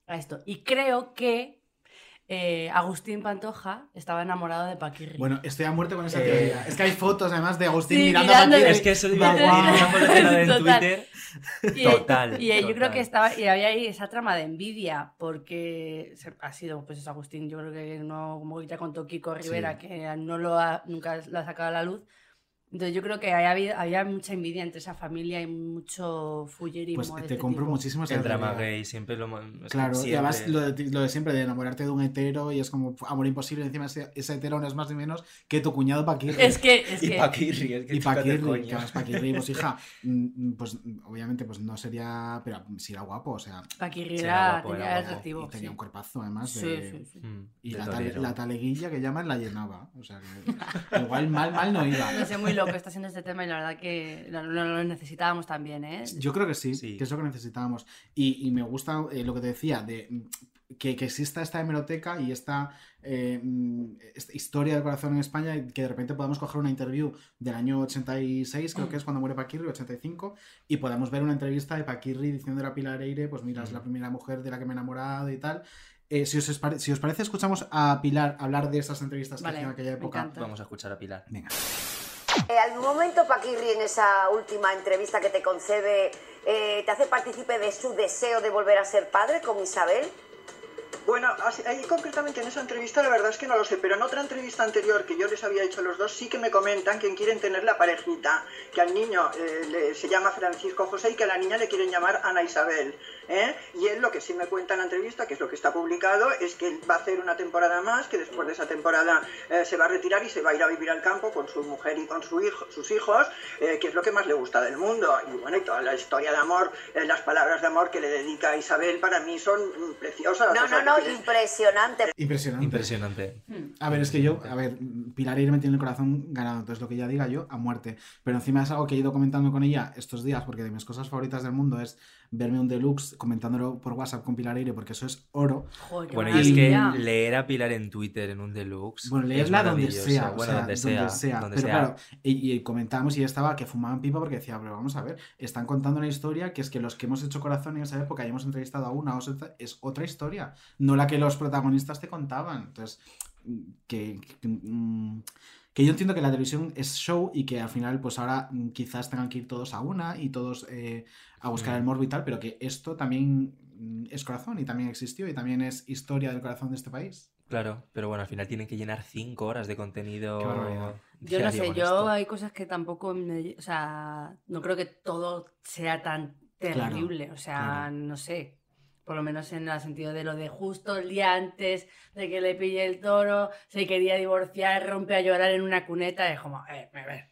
a esto. Y creo que eh, Agustín Pantoja estaba enamorado de Paquirri. Bueno, estoy a muerte con esa Eh. teoría. Es que hay fotos además de Agustín Sí, mirando mirando- a Paquirri. Es que eso iba en Total. Twitter. Y, Total. y yo creo total. que estaba y había ahí esa trama de envidia porque ha sido pues es Agustín yo creo que no como ya contó Kiko Rivera Sí. que no lo ha, nunca lo ha sacado a la luz entonces yo creo que había, había mucha envidia entre esa familia y mucho fullerismo Pues te este compro tipo. muchísimo esa El drama gay siempre lo. Claro, y siempre- además lo de, lo de siempre, de enamorarte de un hetero y es como amor imposible. Encima ese, ese hetero no es más ni menos que tu cuñado Paquirri. es que es Y que Paquirri, es que Y Paquirri, que además Paquirri, pues hija, mm, pues obviamente pues no sería, pero sí era guapo, o sea, Paquirri era, era guapo, tenía era atractivo y tenía sí. un cuerpazo además Sí, de... sí, sí. Mm, Y de la, tale- la taleguilla que llaman la llenaba, o sea que igual mal, mal no iba. no sé muy loco está siendo este tema y la verdad que lo, lo- lo necesitábamos también ¿eh? Yo creo que sí, Sí. que es lo que necesitábamos. Y, y me gusta eh, lo que te decía, de mm, que, que exista esta hemeroteca y esta, eh, mm, esta historia del corazón en España y que de repente podamos coger una interview del año 86, creo que es cuando muere Paquirri, 85, y podamos ver una entrevista de Paquirri diciendo a Pilar Eire, pues mira, es la primera mujer de la que me he enamorado y tal. Eh, si, os si os parece, escuchamos a Pilar hablar de esas entrevistas que Vale, hacía en aquella época. Vamos a escuchar a Pilar. Venga. Eh, al momento, Paquirri, en esa última entrevista que te concede, eh, ¿te hace partícipe de su deseo de volver a ser padre con Isabel? Bueno, ahí concretamente en esa entrevista la verdad es que no lo sé, pero en otra entrevista anterior que yo les había hecho a los dos sí que me comentan que quieren tener la parejita, que al niño eh, se llama Francisco José y que a la niña le quieren llamar Ana Isabel. ¿Eh? Y él lo que sí me cuenta en la entrevista, que es lo que está publicado, es que él va a hacer una temporada más, que después de esa temporada eh, se va a retirar y se va a ir a vivir al campo con su mujer y con su hijo, sus hijos, eh, que es lo que más le gusta del mundo. Y bueno, y toda la historia de amor, eh, las palabras de amor que le dedica a Isabel para mí son preciosas. No, o sea, no, no, impresionante. Impresionante. Impresionante. A ver, es que yo, a ver, Pilar Eire me tiene el corazón ganado, entonces lo que ella diga yo, a muerte. Pero encima es algo que he ido comentando con ella estos días, porque de mis cosas favoritas del mundo es verme un deluxe comentándolo por WhatsApp con Pilar Eire, porque eso es oro. Joder, Bueno, y es que leer a Pilar en Twitter en un deluxe. Bueno, leerla donde sea, o Bueno, sea, donde sea. donde Pero sea. claro, y, y comentábamos y ella estaba que fumaban pipa porque decía, pero vamos a ver, están contando una historia que es que los que hemos hecho corazón en esa época y hemos entrevistado a una o otra, es otra historia, no la que los protagonistas te contaban. Entonces, que, que, mm, que yo entiendo que la televisión es show y que al final, pues ahora mm, quizás tengan que ir todos a una y todos eh, a buscar el morbo y tal, pero que esto también mm, es corazón y también existió y también es historia del corazón de este país. Claro, pero bueno, al final tienen que llenar cinco horas de contenido. Qué barbaridad. Yo no sé, yo esto. hay cosas que tampoco me- O sea, no creo que todo sea tan Claro, terrible. o sea, claro. no sé. Por lo menos en el sentido de lo de justo el día antes de que le pille el toro, se quería divorciar, rompe a llorar en una cuneta. Es como, eh, a ver.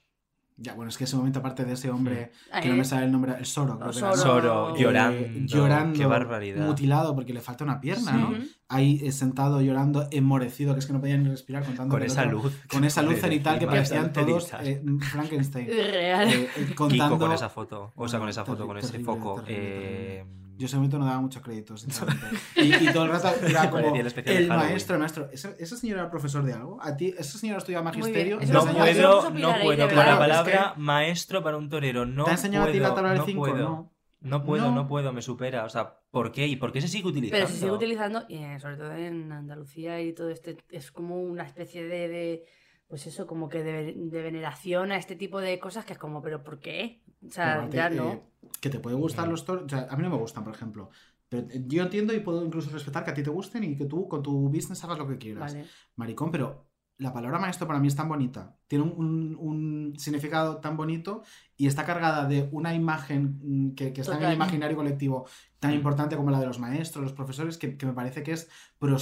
Ya, bueno, es que ese momento, aparte de ese hombre, que no me sale el nombre, el Soro, creo que era. Soro, Eh, llorando, llorando, qué barbaridad. mutilado porque le falta una pierna, Sí. ¿no? Ahí eh, sentado llorando, enmorecido, que es que no podía ni respirar contando Con esa otro- luz. con esa luz cenital que parecían todos eh, Frankenstein. Real. Eh, eh, contando... Kiko con esa foto, o sea, con esa foto, con ese terrible, foco. terrible, eh, terrible. Yo ese momento no daba mucho crédito, sinceramente. y, y todo el rato era como el el maestro, el maestro. ¿Ese, ese señor era profesor de algo? ¿A ti, ese señor estudia magisterio? No puedo, no puedo. Con la palabra maestro para un torero, no ¿Te ha enseñado a ti la puedo, tabla del no cinco? puedo. No. No puedo, No. no puedo, me supera. O sea, ¿por qué? ¿Y por qué se sigue utilizando? Pero se sigue utilizando, y eh, sobre todo en Andalucía y todo este, es como una especie de, de, pues eso, como que de, de veneración a este tipo de cosas que es como, ¿pero por qué? O sea, Aparte, ya eh, no. que te puede gustar los toros. O sea, a mí no me gustan, por ejemplo. Pero eh, yo entiendo y puedo incluso respetar que a ti te gusten y que tú con tu business hagas lo que quieras. Vale. Maricón, pero la palabra maestro para mí es tan bonita. Tiene un, un- un significado tan bonito y está cargada de una imagen mm, que, que está en el Total. imaginario colectivo tan importante como la de los maestros, los profesores, que, que me parece que es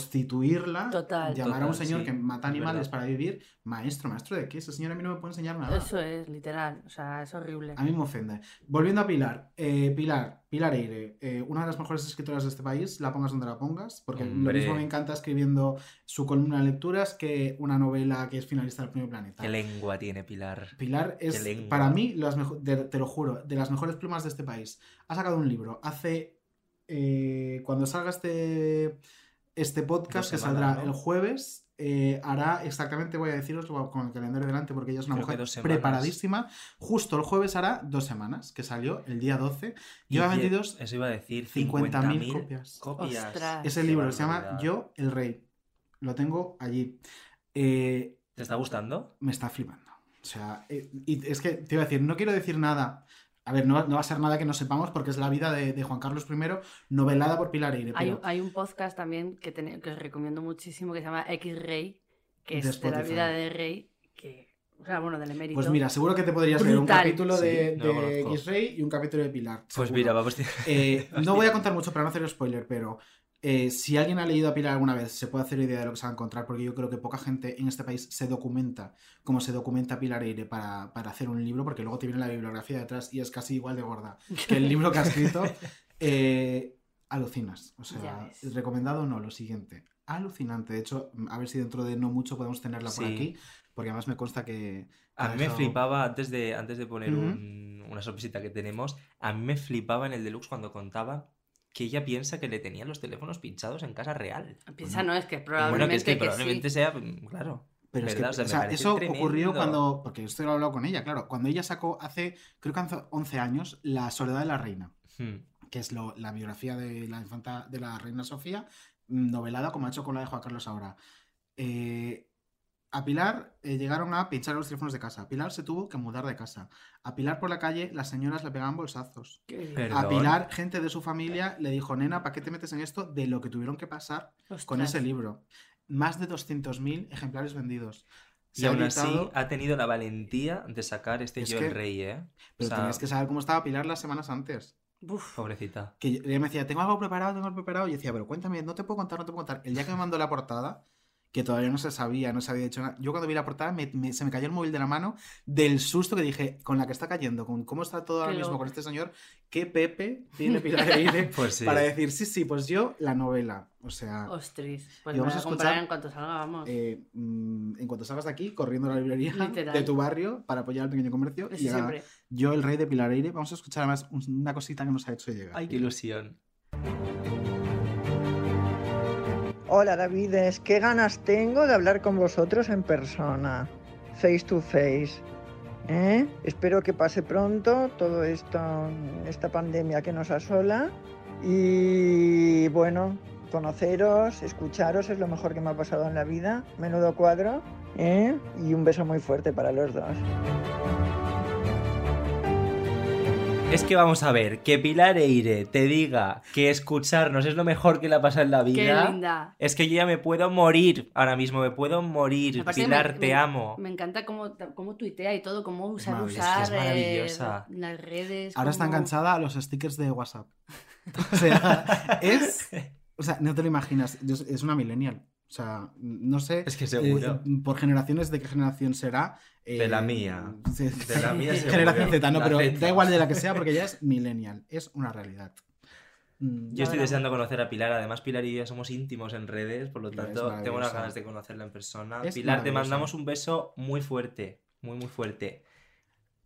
prostituirla, Total. llamar a un Total, señor sí, que mata es animales verdad. para vivir, maestro, maestro de qué, ese señor a mí no me puede enseñar nada. Eso es, literal. O sea, es horrible. A mí me ofende. Volviendo a Pilar, eh, Pilar, Pilar Eire, eh, una de las mejores escritoras de este país, la pongas donde la pongas, porque lo Hombre. mismo me encanta escribiendo su columna de lecturas que una novela que es finalista del Premio Planeta. ¿Qué lengua tiene Pilar? Pilar es, para mí, las de- te lo juro, de las mejores plumas de este país. Ha sacado un libro hace. eh, cuando salga este, este podcast, que saldrá ¿no? el jueves, eh, hará exactamente, voy a deciros con el calendario delante, porque ella es una Creo mujer preparadísima. Justo el jueves hará dos semanas, que salió el día 12. Lleva vendidos Eso iba a decir, 50.000 50.000 copias. copias. Ostras. Ese libro se llama. Yo, el Rey. Lo tengo allí. Eh, ¿Te está gustando? me está flipando. O sea, eh, y es que te iba a decir, no quiero decir nada. A ver, no, no va a ser nada que no sepamos porque es la vida de, de Juan Carlos I, novelada por Pilar Eire. Hay, pero- hay un podcast también que, ten- que os recomiendo muchísimo que se llama X Rey, que De es de la vida de Rey, que, o sea, bueno, del emérito. Pues mira, seguro que te podrías ver un Brutal. capítulo de, Sí, no lo de conozco. X-Ray y un capítulo de Pilar. Pues mira, vamos. Eh, no voy a contar mucho para no hacer spoiler, pero eh, si alguien ha leído a Pilar alguna vez, se puede hacer idea de lo que se va a encontrar, porque yo creo que poca gente en este país se documenta como se documenta Pilar Eire para, para hacer un libro, porque luego te viene la bibliografía detrás y es casi igual de gorda que el libro que ha escrito. Eh, alucinas. O sea, recomendado o no, lo siguiente. Alucinante. De hecho, a ver si dentro de no mucho podemos tenerla por Sí. aquí, porque además me consta que... A mí me dejado- flipaba, antes de, antes de poner un- una sorpresita que tenemos, a mí me flipaba en el deluxe cuando contaba que ella piensa que le tenían los teléfonos pinchados en casa real. Piensa, no, es que Bueno, probablemente que es que, que probablemente sí. sea, mm, claro. Pero es que, ¿verdad? O sea, o me sea, parece eso tremendo. ocurrió cuando, porque esto lo he hablado con ella, claro, cuando ella sacó hace, creo que hace 11 años, La Soledad de la Reina, Hmm. que es lo- la biografía de la infanta de la reina Sofía, mm, novelada como ha hecho con la de Juan Carlos ahora. Eh, a Pilar eh, llegaron a pinchar los teléfonos de casa. Pilar se tuvo que mudar de casa. A Pilar por la calle las señoras le pegaban bolsazos. A. Pilar, gente de su familia, le dijo, nena, ¿para qué te metes en esto? De lo que tuvieron que pasar con ese libro. Más de 200.000 ejemplares vendidos. Y Se ha aún así ha tenido la valentía de sacar este Es Yo que- el Rey, ¿eh? O Pero sea, tenías que saber cómo estaba Pilar las semanas antes. Pobrecita. Que yo- ella me decía, tengo algo preparado, tengo algo preparado. Y yo decía, pero cuéntame, no te puedo contar, no te puedo contar. El día que me mandó la portada, que todavía no se sabía, no se había hecho nada. Yo cuando vi la portada me- me- se me cayó el móvil de la mano del susto que dije, con la que está cayendo, con cómo está todo ahora mismo con este señor, qué Pepe tiene Pilar Eire Pues sí. para decir, sí, sí, pues yo la novela. O sea, pues Y me vamos voy a a comprar escuchar, en cuanto salga, vamos. eh, mm, en cuanto salgas de aquí, corriendo a la librería Literal. de tu barrio para apoyar al pequeño comercio. Y a- yo, el rey de Pilar Eire, vamos a escuchar además un- una cosita que nos ha hecho llegar. Ay, qué ilusión. Hola Davides, qué ganas tengo de hablar con vosotros en persona, face to face. ¿eh? Espero que pase pronto todo esto, esta pandemia que nos asola. Y bueno, conoceros, escucharos es lo mejor que me ha pasado en la vida. Menudo cuadro. ¿eh? Y un beso muy fuerte para los dos. Es que vamos a ver, que Pilar Eire te diga que escucharnos es lo mejor que le ha pasado en la vida. linda. Es que yo ya me puedo morir ahora mismo, me puedo morir. Aparte, Pilar, me- te me- amo. Me encanta cómo, cómo tuitea y todo, cómo usar, usar es maravillosa. eh, las redes. Ahora está enganchada a los stickers de WhatsApp. O sea, es. O sea, no te lo imaginas. Es una millennial. O sea, no sé. Es que seguro. eh, por generaciones, ¿de qué generación será? Eh, De la mía. sí, De la mía seguro. Generación Z, no, La pero Z. da igual de la que sea porque ya es millennial. Es una realidad. Mm, Yo estoy deseando conocer a Pilar. Además, Pilar y yo somos íntimos en redes, por lo Pilar tanto, tengo unas ganas de conocerla en persona. Es Pilar, te mandamos un beso muy fuerte, muy, muy fuerte.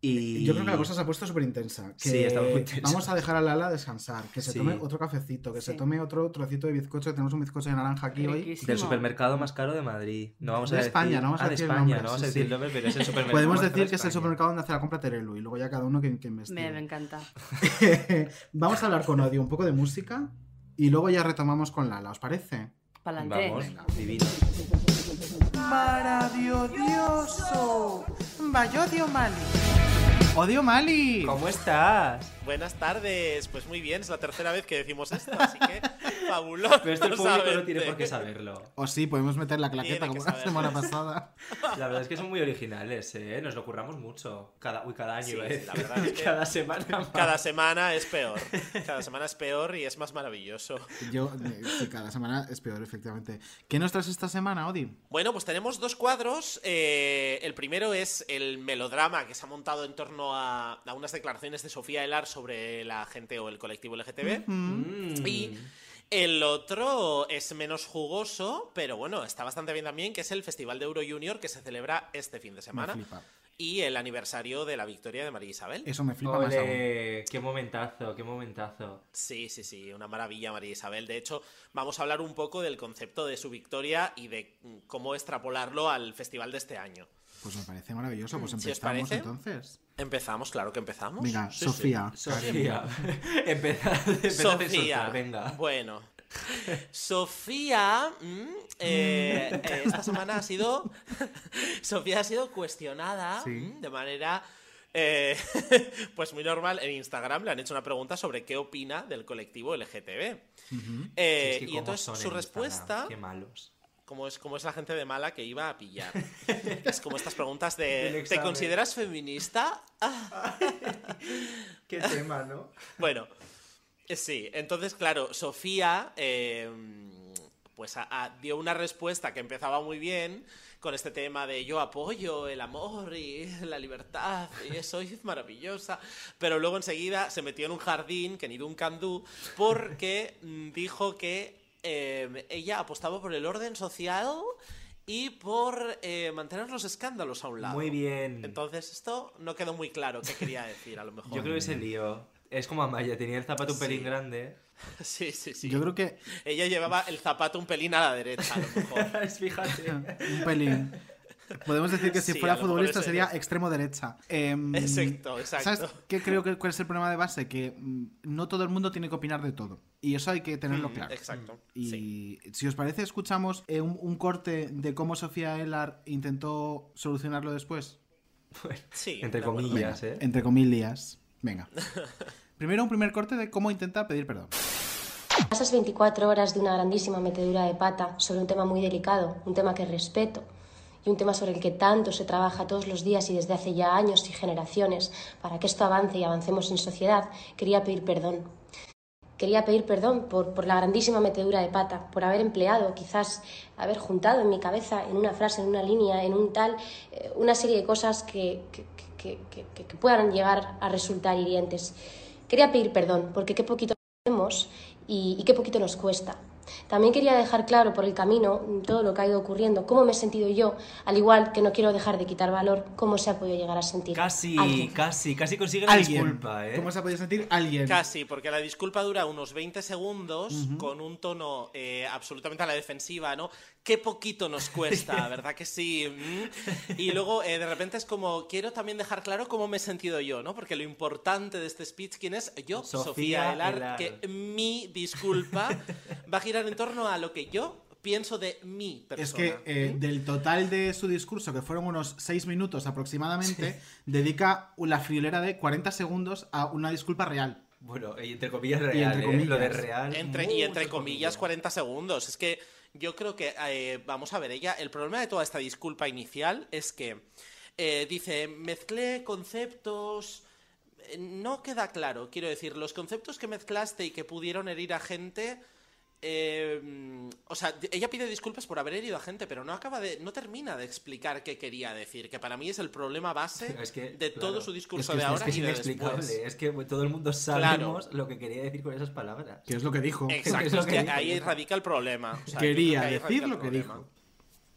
Y Yo creo que la cosa se ha puesto súper intensa. Sí, está muy intensa. Vamos a dejar a Lala descansar, que se Sí. tome otro cafecito, que se Sí. tome otro trocito de bizcocho. que Tenemos un bizcocho de naranja aquí hoy. Riquísimo. Del supermercado más caro de Madrid. No vamos a de decir... España, no vamos a Ah, de decir el España, nombre. no vamos sí, a decir el nombre, pero es el supermercado Podemos decir de que es el supermercado donde hace la compra Terelu y luego ya cada uno que, que. Me, me encanta. Vamos a hablar con Odio un poco de música y luego ya retomamos con Lala, ¿os parece? Pa'lante. Vamos, divino. ¡Maravilloso! ¡Vayodio Mali! ¡Odio Mali! ¿Cómo estás? Buenas tardes, pues muy bien, es la tercera vez que decimos esto, así que fabuloso. Pero esto el público no tiene por qué saberlo. O sí, podemos meter la claqueta como la semana pasada. La verdad es que son muy originales, ¿eh? Nos lo curramos mucho. Cada, uy, cada año, Sí, iba a sí, decir. la verdad es que Cada semana más. Cada semana es peor. Cada semana es peor y es más maravilloso. Yo, eh, sí, cada semana es peor, efectivamente. ¿Qué nos traes esta semana, Odi? Bueno, pues tenemos dos cuadros. eh, el primero es el melodrama que se ha montado en torno a, a unas declaraciones de Sofía Elar sobre la gente o el colectivo LGTB. Mm. Y el otro es menos jugoso, pero bueno, está bastante bien también, que es el Festival de Euro Junior que se celebra este fin de semana. Me flipa. Y el aniversario de la victoria de María Isabel. Eso me flipa más aún. Qué momentazo, qué momentazo. Sí, sí, sí, una maravilla María Isabel. De hecho, vamos a hablar un poco del concepto de su victoria y de cómo extrapolarlo al festival de este año. Pues me parece maravilloso. Pues ¿Sí os empezamos parece? entonces. Empezamos, claro que empezamos. Venga, Sí, sí. Sofía. Sofía. Empezad, empezad a Sofía. soltar, venga. Bueno, Sofía, mm, eh, eh, esta semana ha sido. Sofía ha sido cuestionada Sí. mm, de manera. eh, pues muy normal. En Instagram le han hecho una pregunta sobre qué opina del colectivo LGTB. Eh, Sí, es que y entonces su en respuesta. Instagram, Qué malos. Como es, como es la gente de mala que iba a pillar. es como estas preguntas de. ¿Te consideras feminista? Qué tema, ¿no? Bueno, eh, sí, entonces, claro, Sofía eh, pues a- a- dio una respuesta que empezaba muy bien con este tema de yo apoyo el amor y la libertad y soy maravillosa, pero luego enseguida se metió en un jardín que ni de un candú porque mm, dijo que eh, ella apostaba por el orden social y por eh, mantener los escándalos a un lado. Muy bien. Entonces esto no quedó muy claro qué quería decir a lo mejor. Yo creo que se lío. Es como Amaya, tenía el zapato un pelín Sí. grande. Sí, sí, sí. Yo creo que Ella llevaba el zapato un pelín a la derecha, a lo mejor. Fíjate. un pelín. Podemos decir que si Sí, fuera futbolista sería extremo derecha. Em, Exacto, exacto. ¿Sabes qué creo que cuál es el problema de base? Que mm, no todo el mundo tiene que opinar de todo. Y eso hay que tenerlo Mm, claro. exacto, Y si os parece, escuchamos eh, un, un corte de cómo Sofía Ellar intentó solucionarlo después. Sí, Entre comillas, Venga, ¿eh? Entre comillas. Venga. Primero un primer corte de cómo intenta pedir perdón. Pasas 24 horas de una grandísima metedura de pata sobre un tema muy delicado, un tema que respeto y un tema sobre el que tanto se trabaja todos los días y desde hace ya años y generaciones para que esto avance y avancemos en sociedad, quería pedir perdón. Quería pedir perdón por, por la grandísima metedura de pata, por haber empleado, quizás haber juntado en mi cabeza, en una frase, en una línea, en un tal, eh, una serie de cosas que, que, que- puedan llegar a resultar hirientes. Quería pedir perdón, porque qué poquito hacemos y qué poquito nos cuesta. También quería dejar claro por el camino mm, todo lo que ha ido ocurriendo, cómo me he sentido yo, al igual que no quiero dejar de quitar valor, cómo se ha podido llegar a sentir. Casi, alguien. casi, casi consigue la Alguien. disculpa, ¿eh? ¿Cómo se ha podido sentir? Alguien. Casi, porque la disculpa dura unos 20 segundos con un tono eh, absolutamente a la defensiva, ¿no? Qué poquito nos cuesta, ¿verdad que sí? Mm. Y luego eh, de repente es como, quiero también dejar claro cómo me he sentido yo, ¿no? Porque lo importante de este speech, ¿quién es? Yo, Sofía Sofía, Elar, Elar. que mi disculpa va a girar en torno a lo que yo pienso de mi persona. Es que eh, del total de su discurso, que fueron unos 6 minutos aproximadamente, dedica la friolera de 40 segundos a una disculpa real. Bueno, y entre comillas Y real, entre ¿eh? comillas. Lo de real. Entre, y entre comillas 40 segundos. Es que yo creo que, eh, vamos a ver, ella, el problema de toda esta disculpa inicial es que eh, dice, mezclé conceptos... eh, No queda claro, quiero decir, los conceptos que mezclaste y que pudieron herir a gente... eh, o sea, ella pide disculpas por haber herido a gente, pero no acaba de, no termina de explicar qué quería decir, que para mí es el problema base Es que, de claro, todo su discurso es que de ahora es que y de es inexplicable. después. Es que todo el mundo sabemos lo que quería decir con esas palabras. Que es lo que dijo. Exacto, Es lo es que dijo. ahí radica el problema. O sea, yo Quería decir lo que dijo.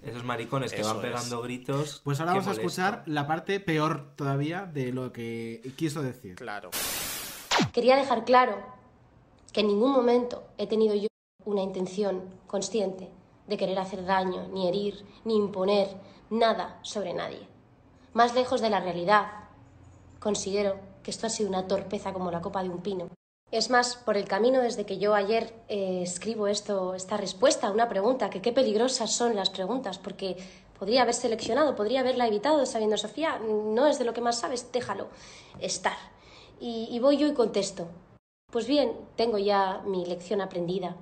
Esos maricones que Eso van pegando es. gritos. Pues ahora qué vamos a escuchar la parte peor todavía de lo que quiso decir. Claro. Quería dejar claro que en ningún momento he tenido yo una intención consciente de querer hacer daño, ni herir, ni imponer nada sobre nadie. Más lejos de la realidad, considero que esto ha sido una torpeza como la copa de un pino. Es más, por el camino desde que yo ayer eh, escribo esto, esta respuesta a una pregunta, que qué peligrosas son las preguntas, porque podría haber seleccionado, podría haberla evitado sabiendo, Sofía, no es de lo que más sabes, déjalo estar. Y, y voy yo y contesto. Pues bien, tengo ya mi lección aprendida.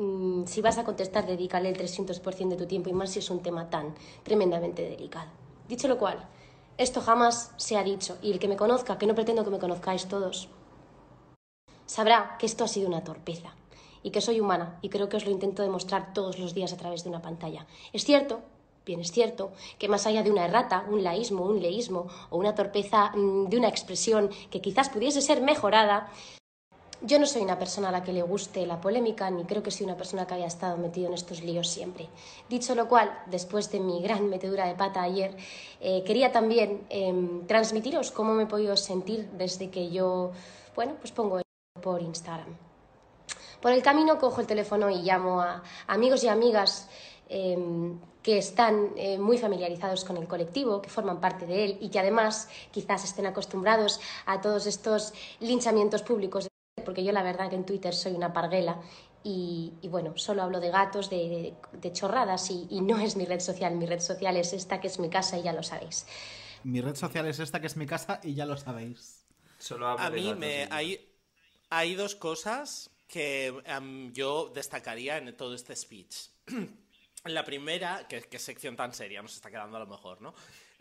Mm, si vas a contestar, dedícale el 300% de tu tiempo y más si es un tema tan tremendamente delicado. Dicho lo cual, esto jamás se ha dicho y el que me conozca, que no pretendo que me conozcáis todos, sabrá que esto ha sido una torpeza y que soy humana y creo que os lo intento demostrar todos los días a través de una pantalla. Es cierto, bien es cierto, que más allá de una errata, un laísmo, un leísmo o una torpeza mm, de una expresión que quizás pudiese ser mejorada, yo no soy una persona a la que le guste la polémica, ni creo que soy una persona que haya estado metido en estos líos siempre. Dicho lo cual, después de mi gran metedura de pata ayer, eh, quería también em, transmitiros cómo me he podido sentir desde que yo, bueno, pues pongo esto por Instagram. Por el camino cojo el teléfono y llamo a amigos y amigas em, que están eh, muy familiarizados con el colectivo, que forman parte de él y que además quizás estén acostumbrados a todos estos linchamientos públicos porque yo la verdad que en Twitter soy una parguela y, y bueno, solo hablo de gatos, de, de chorradas y, y no es mi red social. Mi red social es esta que es mi casa y ya lo sabéis. Mi red social es esta que es mi casa y ya lo sabéis. Solo hablo A de mí gatos me, hay, hay dos cosas que em, yo destacaría en todo este speech. La primera, que, que sección tan seria nos está quedando a lo mejor, ¿no?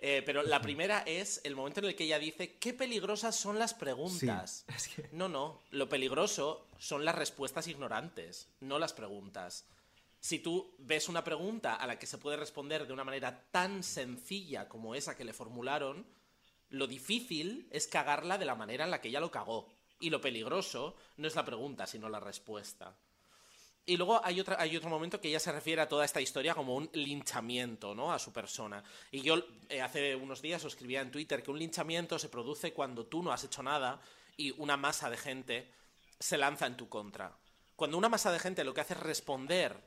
Eh, pero la primera es el momento en el que ella dice, qué peligrosas son las preguntas. No, no, lo peligroso son las respuestas ignorantes, no las preguntas. Si tú ves una pregunta a la que se puede responder de una manera tan sencilla como esa que le formularon, lo difícil es cagarla de la manera en la que ella lo cagó. Y lo peligroso no es la pregunta, sino la respuesta. Y luego hay, otra, hay otro momento que ella se refiere a toda esta historia como un linchamiento, ¿no? A su persona. Y yo eh, hace unos días os escribía en Twitter que un linchamiento se produce cuando tú no has hecho nada y una masa de gente se lanza en tu contra. Cuando una masa de gente lo que hace es responder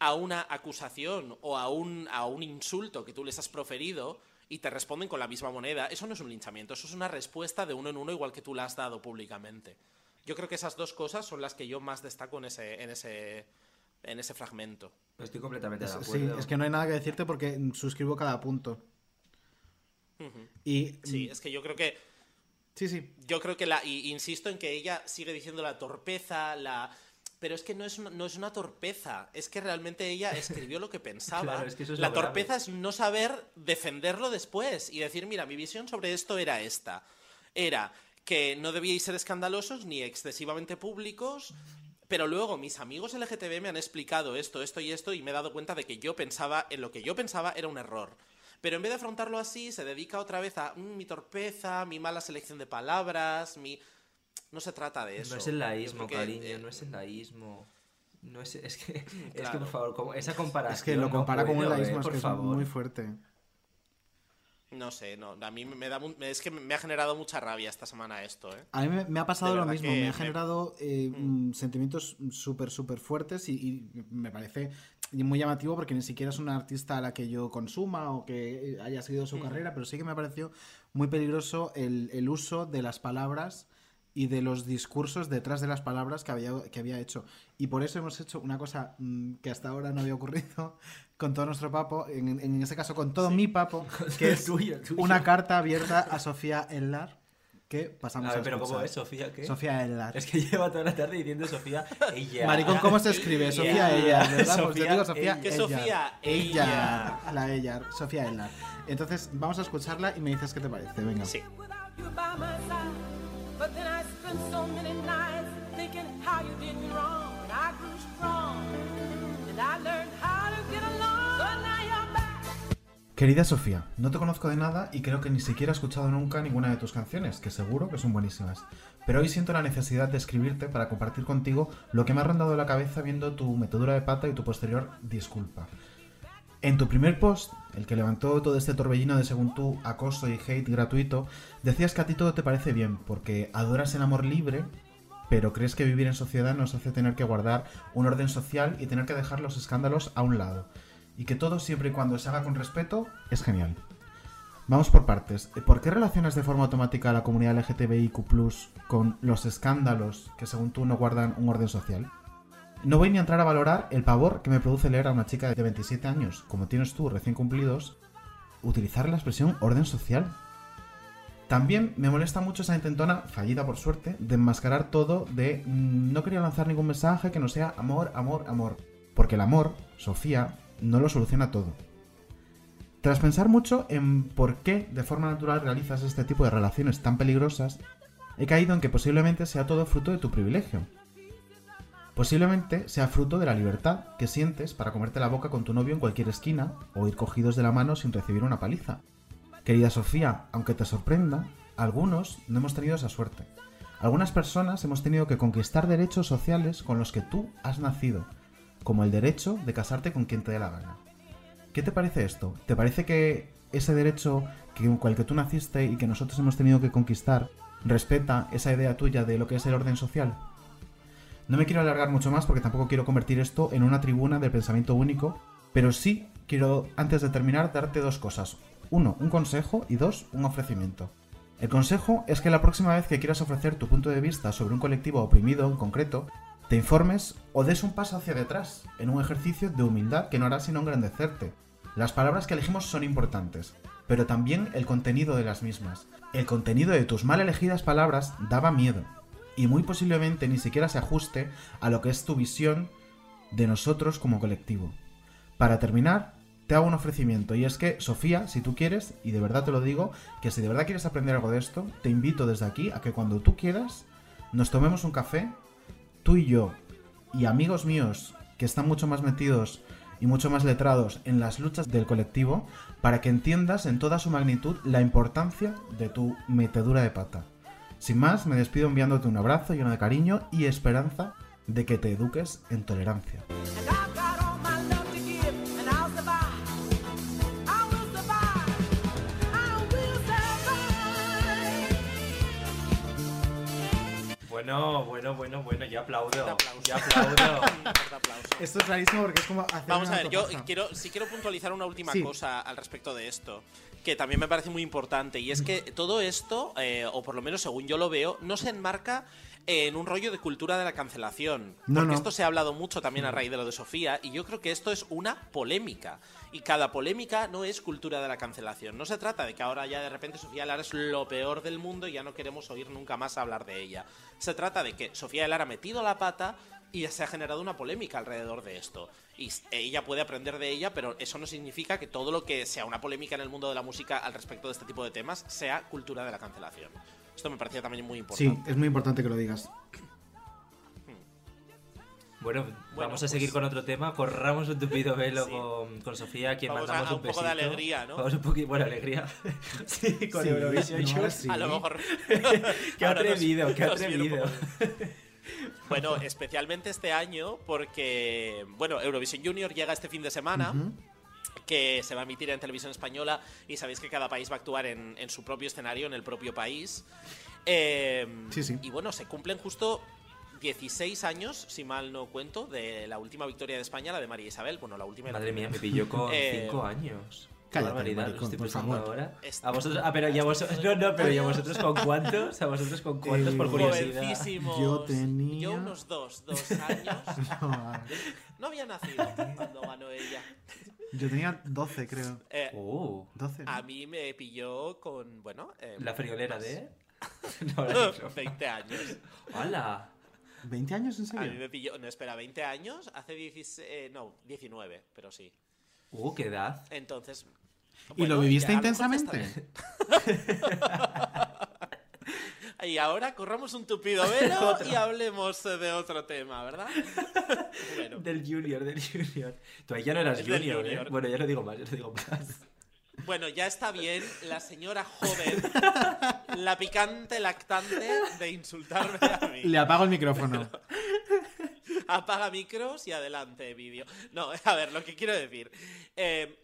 a una acusación o a un, a un insulto que tú les has proferido y te responden con la misma moneda, eso no es un linchamiento, eso es una respuesta de uno en uno igual que tú la has dado públicamente. Yo creo que esas dos cosas son las que yo más destaco en ese, en ese, en ese fragmento. Estoy completamente de acuerdo. sí, es que no hay nada que decirte porque suscribo cada punto. Y Sí, es que yo creo que. Sí, sí. Yo creo que la. Y insisto en que ella sigue diciendo la torpeza, la. Pero es que no es una, no es una torpeza. Es que realmente ella escribió lo que pensaba. Claro, es que eso es la grave. torpeza es no saber defenderlo después y decir, mira, mi visión sobre esto era esta. Era que no debíais ser escandalosos ni excesivamente públicos. Pero luego mis amigos LGTB me han explicado esto, esto y esto y me he dado cuenta de que yo pensaba, en lo que yo pensaba era un error. Pero en vez de afrontarlo así, se dedica otra vez a "Mm, mi torpeza, mi mala selección de palabras, mi... No se trata de eso. No es el laísmo, creo que, cariño, eh, no es el laísmo. No es, es que, es que Claro. por favor, como- esa comparación. Es que lo no compara con un puedo, laísmo, eh, es por que es favor. muy fuerte. No sé, no, a mí me da es que me ha generado mucha rabia esta semana esto, ¿eh? A mí me, me ha pasado lo mismo, me ha me- generado eh, mm, sentimientos súper, súper fuertes y, y me parece muy llamativo porque ni siquiera es una artista a la que yo consuma o que haya seguido su Mm. carrera, pero sí que me pareció muy peligroso el, el uso de las palabras y de los discursos detrás de las palabras que había, que había hecho. Y por eso hemos hecho una cosa mm, que hasta ahora no había ocurrido con todo nuestro papo, en, en ese caso con todo mi papo, que es tuyo, tuyo. una carta abierta a Sofía Ellar que pasamos A a, ver, pero ¿cómo es? ¿Sofía qué? Sofía Ellar. Es que lleva toda la tarde diciendo Sofía ella. Maricón, ¿cómo se escribe? Ella. Sofía Ellar, ¿verdad? Pues yo Sofía digo Sofía ella. ¿Qué Ellar. Sofía? Ellar. La Ellar. Sofía Ellar. Entonces, vamos a escucharla y me dices qué te parece. Venga. Sí. Querida Sofía, no te conozco de nada y creo que ni siquiera he escuchado nunca ninguna de tus canciones, que seguro que son buenísimas. Pero hoy siento la necesidad de escribirte para compartir contigo lo que me ha rondado la cabeza viendo tu metedura de pata y tu posterior disculpa. En tu primer post, el que levantó todo este torbellino de según tú acoso y hate gratuito, decías que a ti todo te parece bien porque adoras el amor libre, pero crees que vivir en sociedad nos hace tener que guardar un orden social y tener que dejar los escándalos a un lado. Y que todo siempre y cuando se haga con respeto es genial. Vamos por partes. ¿Por qué relacionas de forma automática a la comunidad LGTBIQ con los escándalos que según tú no guardan un orden social? No voy ni a entrar a valorar el pavor que me produce leer a una chica de 27 años, como tienes tú, recién cumplidos, utilizar la expresión orden social. También me molesta mucho esa intentona, fallida por suerte, de enmascarar todo de mm, no quería lanzar ningún mensaje que no sea amor, amor, amor. Porque el amor, Sofía, no lo soluciona todo. Tras pensar mucho en por qué de forma natural realizas este tipo de relaciones tan peligrosas, he caído en que posiblemente sea todo fruto de tu privilegio. Posiblemente sea fruto de la libertad que sientes para comerte la boca con tu novio en cualquier esquina o ir cogidos de la mano sin recibir una paliza. Querida Sofía, aunque te sorprenda, algunos no hemos tenido esa suerte. Algunas personas hemos tenido que conquistar derechos sociales con los que tú has nacido, como el derecho de casarte con quien te dé la gana. ¿Qué te parece esto? ¿Te parece que ese derecho que, con el que tú naciste y que nosotros hemos tenido que conquistar respeta esa idea tuya de lo que es el orden social? No me quiero alargar mucho más porque tampoco quiero convertir esto en una tribuna de pensamiento único, pero sí quiero, antes de terminar, darte dos cosas. Uno, un consejo y dos, un ofrecimiento. El consejo es que la próxima vez que quieras ofrecer tu punto de vista sobre un colectivo oprimido en concreto, te informes o des un paso hacia detrás, en un ejercicio de humildad que no hará sino engrandecerte. Las palabras que elegimos son importantes, pero también el contenido de las mismas. El contenido de tus mal elegidas palabras daba miedo, y muy posiblemente ni siquiera se ajuste a lo que es tu visión de nosotros como colectivo. Para terminar, te hago un ofrecimiento y es que, Sofía, si tú quieres, y de verdad te lo digo, que si de verdad quieres aprender algo de esto, te invito desde aquí a que cuando tú quieras, nos tomemos un café, tú y yo, y amigos míos que están mucho más metidos y mucho más letrados en las luchas del colectivo, para que entiendas en toda su magnitud la importancia de tu metedura de pata. Sin más, me despido enviándote un abrazo lleno de cariño y esperanza de que te eduques en tolerancia. Bueno, bueno, bueno, bueno, yo aplaudo. Yo aplaudo. Esto es rarísimo porque es como hacer Vamos a ver, yo quiero, sí quiero puntualizar una última Sí. cosa al respecto de esto, que también me parece muy importante, y es que todo esto, eh, o por lo menos según yo lo veo, no se enmarca en un rollo de cultura de la cancelación. No, porque no. esto se ha hablado mucho también a raíz de lo de Sofía, y yo creo que esto es una polémica. Y cada polémica no es cultura de la cancelación. No se trata de que ahora ya de repente Sofía Lara es lo peor del mundo y ya no queremos oír nunca más hablar de ella. Se trata de que Sofía Lara ha metido la pata y se ha generado una polémica alrededor de esto. Y ella puede aprender de ella, pero eso no significa que todo lo que sea una polémica en el mundo de la música al respecto de este tipo de temas sea cultura de la cancelación. Esto me parecía también muy Sí, importante. es muy importante que lo digas. Bueno, vamos a seguir con otro tema. Corramos un tupido velo con, con Sofía, a quien Vamos a- mandamos a un un poco de besito. alegría, ¿no? Vamos un poquito, bueno, alegría. sí, con Sí, Eurovisión. no, sí. A lo mejor. qué nos- atrevido, qué nos un atrevido. Bueno, especialmente este año, porque, bueno, Eurovisión Junior llega este fin de semana. que se va a emitir en televisión española y sabéis que cada país va a actuar en, en su propio escenario, en el propio país. Eh, Sí, sí. Y bueno, se cumplen justo 16 años, si mal no cuento, de la última victoria de España, la de María Isabel. Bueno, la última. la Madre mía, me pilló con Eh, 5 años. Qué cállate, barbaridad, lo maricón, estoy por pensando favor. ahora. Es- A vosotros, ah, pero ya vosotros, no, no, pero ya vosotros con cuántos, a vosotros con cuántos por Eh, curiosidad. Jovencísimos. Yo tenía- Yo unos dos, dos años. No, No había nacido cuando ganó ella. yo tenía 12, creo. Eh, Oh, 12. A mí me pilló con, bueno... eh, la friolera más. de. No, la de- 20 años. ¡Hala! ¿20 años en A mí serio? me pilló, no, espera, 20 años, hace 16, eh, no, 19, pero sí. Uh, qué edad. Entonces... ¿Y lo bueno, viviste ya a lo mejor intensamente? Y ahora corramos un tupido velo y hablemos eh, de otro tema, ¿verdad? bueno, Del Junior, del Junior. Tú ahí ya no eras del Junior, ¿eh? Junior. Bueno, ya no digo más, ya no digo más. Bueno, ya está bien la señora joven, la picante lactante de insultarme a mí. Le apago el micrófono. Apaga micros y adelante vídeo. No, a ver, lo que quiero decir. eh,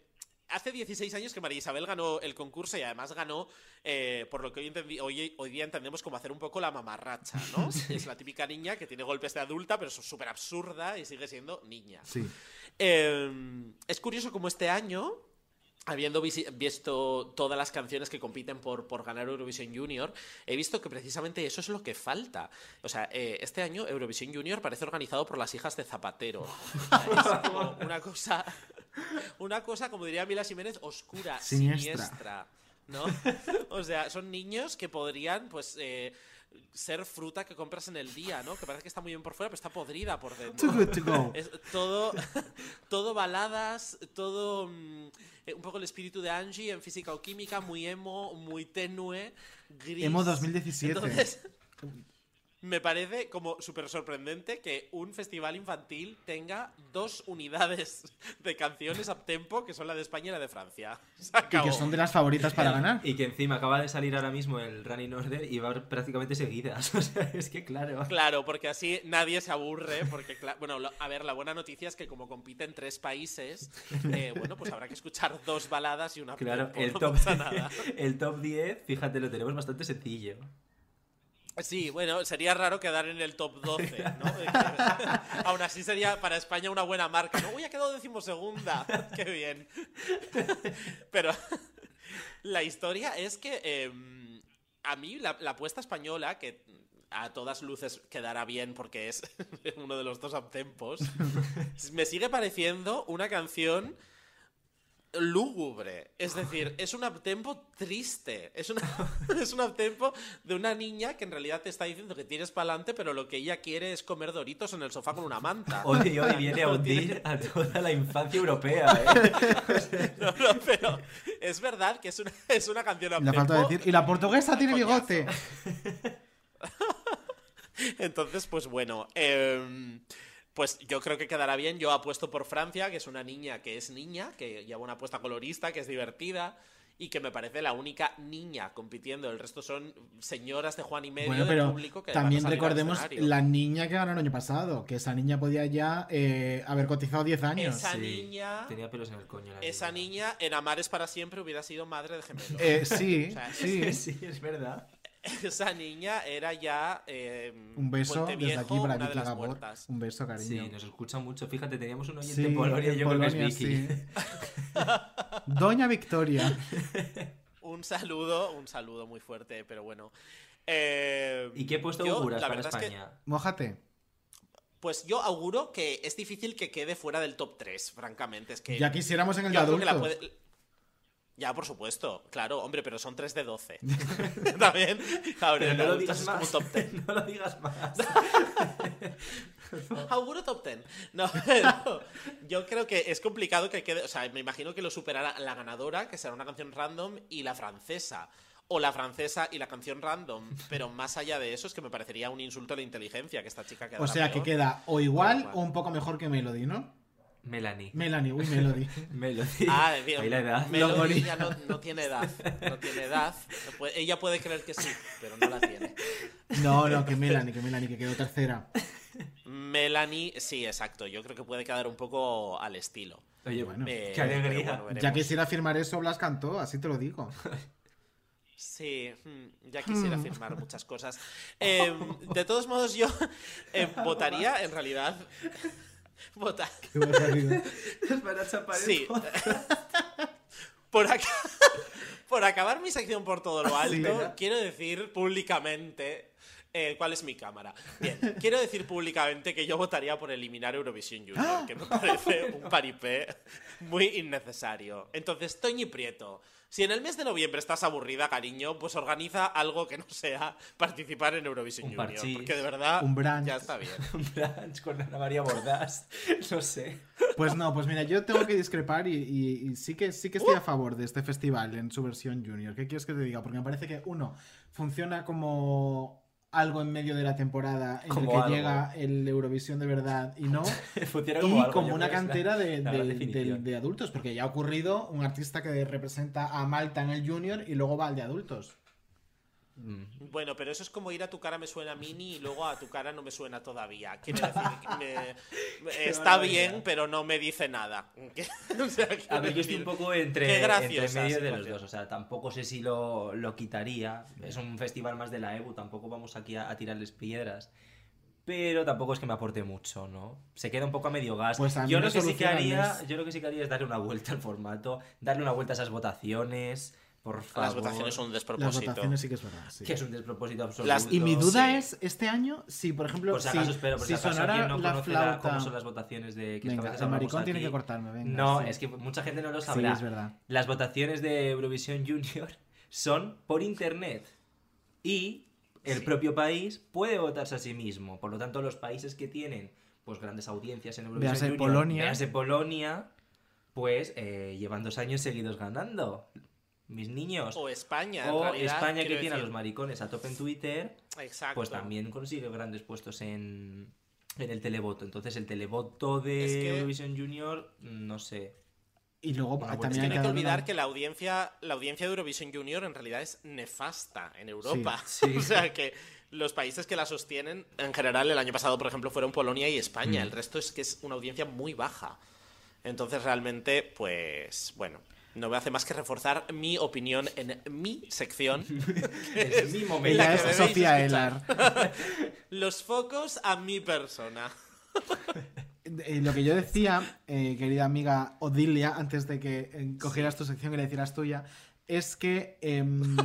hace 16 años que María Isabel ganó el concurso y además ganó, eh, por lo que hoy, hoy día entendemos como hacer un poco la mamarracha, ¿no? Es la típica niña que tiene golpes de adulta, pero es súper absurda y sigue siendo niña. Sí. Eh, es curioso como este año, habiendo visto todas las canciones que compiten por, por ganar Eurovisión Junior, he visto que precisamente eso es lo que falta. O sea, eh, este año Eurovisión Junior parece organizado por las hijas de Zapatero. Es como una cosa, una cosa, como diría Mila Jiménez, oscura, Siniestra. siniestra. ¿no? O sea, son niños que podrían, pues, eh, ser fruta que compras en el día, ¿no? Que parece que está muy bien por fuera, pero está podrida por dentro. Too good to go. Es todo, todo baladas, todo mm, eh, un poco el espíritu de Angie en física o química, muy emo, muy tenue, gris. Emo 2017. Entonces, me parece como súper sorprendente que un festival infantil tenga dos unidades de canciones a tempo, que son la de España y la de Francia. Se Y que son de las favoritas para ganar. Y que encima acaba de salir ahora mismo el Running Order y va prácticamente seguidas. O sea, es que claro. Claro, porque así nadie se aburre, porque, bueno, a ver, la buena noticia es que como compiten tres países, eh, bueno, pues habrá que escuchar dos baladas y una Claro, tempo, el no top, pasa nada. el top 10, fíjate, lo tenemos bastante sencillo. Sí, bueno, sería raro quedar en el top 12, ¿no? Aún así sería para España una buena marca, ¿no? Uy, ha quedado decimosegunda, qué bien. Pero la historia es que em, a mí la, la apuesta española, que a todas luces quedará bien porque es uno de los dos uptempos, me sigue pareciendo una canción lúgubre. Es decir, es un uptempo triste. Es, una, es un uptempo de una niña que en realidad te está diciendo que tienes para adelante, pero lo que ella quiere es comer doritos en el sofá con una manta. Hoy, hoy viene a hundir a toda la infancia europea, ¿eh? No, no, pero es verdad que es una, es una canción Le uptempo. falta decir. Y la portuguesa tiene bigote. Entonces, pues bueno, em, pues yo creo que quedará bien. Yo apuesto por Francia, que es una niña que es niña, que lleva una apuesta colorista, que es divertida y que me parece la única niña compitiendo. El resto son señoras de Juan y medio Bueno, del pero público que van a también recordemos la niña que ganó el año pasado, que esa niña podía ya eh, haber cotizado 10 años. Esa niña, Tenía pelos en el coño. la esa niña en Amares para siempre hubiera sido madre de gemelos. Eh, sí, O sea, sí. Sí, es verdad. Esa niña era ya eh, Un beso Puente desde Viejo, aquí para Vicky las Gabor. Un beso, cariño. Sí, nos escucha mucho. Fíjate, teníamos un oyente Sí, en Polonia, en yo creo que Polonia, es Vicky. sí. Doña Victoria. Un saludo, un saludo muy fuerte, pero bueno. Eh, ¿Y qué puesto yo, auguras para verdad es que- España? Mójate. pues yo auguro que es difícil que quede fuera del top 3, francamente. Es que Ya quisiéramos en el de adultos. Ya, por supuesto, claro, hombre, pero son 3 de 12. También. Ahora, no lo digas como más. top 10. no lo digas más. Auguro top 10. No, pero yo creo que es complicado que quede. O sea, me imagino que lo superará la ganadora, que será una canción random, y la francesa. O la francesa y la canción random. Pero más allá de eso, es que me parecería un insulto a la inteligencia que esta chica queda. O sea que queda o igual o un poco mejor que Melody, ¿no? Melanie. Melanie, uy, Melody. Melody. Ah, bien. La edad. Melody ya no, no tiene edad. No tiene edad. Puede- Ella puede creer que sí, pero no la tiene. No, no, que Melanie, que Melanie, que quedó tercera. Melanie, sí, exacto. Yo creo que puede quedar un poco al estilo. Oye, Bueno, Eh, qué alegría. bueno. Ya quisiera firmar eso, Blas cantó, así te lo digo. Sí, mm, ya quisiera firmar muchas cosas. Eh, de todos modos, yo eh, votaría, en realidad. Votar. Qué Sí. Por, aca- por acabar mi sección por todo lo alto, Sí, ¿verdad? quiero decir públicamente. eh, ¿Cuál es mi cámara? Bien, quiero decir públicamente que yo votaría por eliminar Eurovisión Junior, que me parece un paripé muy innecesario. Entonces, Toñi Prieto, si en el mes de noviembre estás aburrida, cariño, pues organiza algo que no sea participar en Eurovisión Un Junior, parchís. porque de verdad Un brunch. ya está bien. Un brunch con Ana María Bordás. No sé. Pues no, pues mira, yo tengo que discrepar y, y- y sí que sí que estoy a favor de este festival en su versión junior. ¿Qué quieres que te diga? Porque me parece que, uno, funciona como algo en medio de la temporada en el que algo. llega el Eurovisión de verdad y no. Y como una la- cantera de, la de- gran de- definición. de adultos, porque ya ha ocurrido un artista que representa a Malta en el junior y luego va al de adultos. Mm. Bueno, pero eso es como ir a tu cara me suena mini y luego a tu cara no me suena todavía. Quiere decir, que me- me- está bien, pero no me dice nada. O sea, quiero A ver, yo estoy un poco entre, entre medio de los dos. O sea, tampoco sé si lo, lo quitaría. Es un festival más de la EBU, tampoco vamos aquí a, a tirarles piedras. Pero tampoco es que me aporte mucho, ¿no? Se queda un poco a medio gas. Pues a yo, lo que sí que haría, yo lo que sí que haría es darle una vuelta al formato, darle una vuelta a esas votaciones, por favor. Las votaciones son un Las despropósito. votaciones sí que es verdad. sí. Que es un despropósito absoluto. Las- Y mi duda Sí. es, este año, si por ejemplo, Por si acaso, espero, por si, si acaso sonara no la flauta... cómo son las votaciones de que es que a Venga, el maricón tiene aquí. que cortarme, venga, No, sí. es que mucha gente no lo Sí, sabrá. es verdad. Las votaciones de Eurovisión Junior son por internet. Y el Sí. propio país puede votarse a sí mismo. Por lo tanto, los países que tienen pues grandes audiencias en Eurovisión Junior, Polonia. véase Polonia, pues eh, llevan dos años seguidos ganando. Mis niños. O España, en O realidad, España que tiene a los maricones a tope en Twitter, Exacto. pues también consigue grandes puestos en, en el televoto. Entonces el televoto de Es que- Eurovisión Junior, no sé. Y luego buena Es también que hay no que hay que darle olvidar una- que la audiencia, la audiencia de Eurovisión Junior en realidad es nefasta en Europa. Sí. o sea que los países que la sostienen, en general, el año pasado, por ejemplo, fueron Polonia y España. Mm. El resto es que es una audiencia muy baja. Entonces, realmente, pues, bueno, no me hace más que reforzar mi opinión en mi sección. Es mi momento. la Ella es Sofía escuchar. Los focos a mi persona. Lo que yo decía, eh, querida amiga Odilia, antes de que eh, cogieras tu sección y le hicieras tuya, es que em,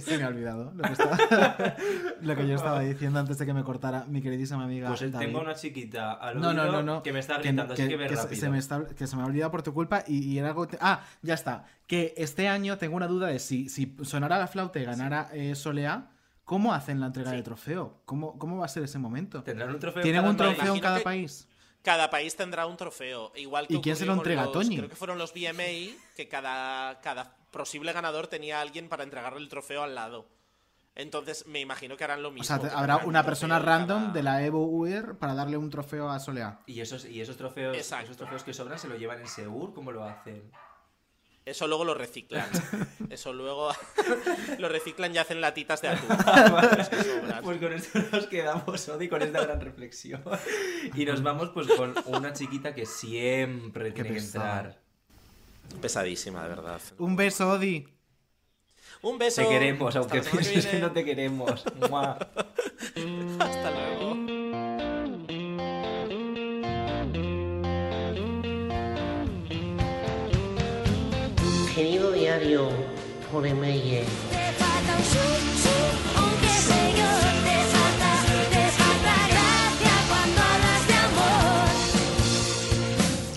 Se me ha olvidado lo que, estaba- lo que yo estaba diciendo antes de que me cortara mi queridísima amiga. Pues David. tengo una chiquita al No, no, oído no, no. que me está gritando, así que ve se- rápido. Se me está- que se me ha olvidado por tu culpa y, y era algo... te- Ah, ya está. Que este año tengo una duda de si, si sonara la flauta y ganara eh, Soleá, ¿cómo hacen la entrega de trofeo? ¿Cómo, ¿Cómo va a ser ese momento? ¿Tendrán un trofeo en ¿Tienen cada un trofeo en cada que- país? Cada país tendrá un trofeo. Igual que ¿Y quién se lo entrega, los- Toñi? Creo que fueron los VMA, que cada, cada posible ganador tenía a alguien para entregarle el trofeo al lado. Entonces me imagino que harán lo mismo. O sea, habrá una un persona random cada- de la Evo UR para darle un trofeo a Soleá. Y esos, y esos trofeos, esos trofeos que sobran se lo llevan en Segur, ¿cómo lo hacen? Eso luego lo reciclan. Eso luego lo reciclan y hacen latitas de atún. Pues con esto nos quedamos, Odi, con esta gran reflexión. Y nos vamos pues con una chiquita que siempre tiene que entrar. Pesadísima, de verdad. Un beso, Odi. Un beso. Te queremos, aunque que pienses que no te queremos. Hasta luego. De amor.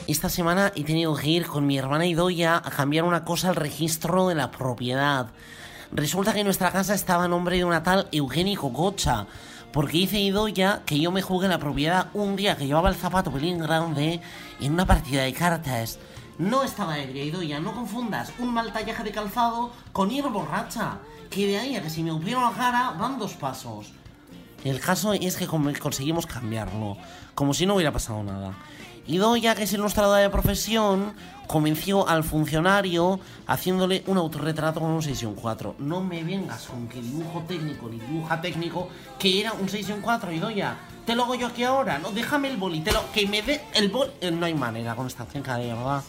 Esta semana he tenido que ir con mi hermana Idoya a cambiar una cosa al registro de la propiedad. Resulta que nuestra casa estaba a nombre de una tal Eugenia Cococha. Porque dice Idoya que yo me jugué la propiedad un día que llevaba el zapato pelín grande en una partida de cartas. No estaba ebria, Idoya, no confundas un mal tallaje de calzado con ir borracha. Que de ahí a que si me upieron la cara van dos pasos. El caso es que conseguimos cambiarlo, como si no hubiera pasado nada. Y Doya, que es ilustradora de profesión, convenció al funcionario haciéndole un autorretrato con un 6-4. No me vengas con que dibujo técnico ni dibuja técnico, que era un 6-4, y Doya, te lo hago yo aquí ahora, no, déjame el boli, te lo, que me dé el boli. Eh, No hay manera con esta acción de verdad.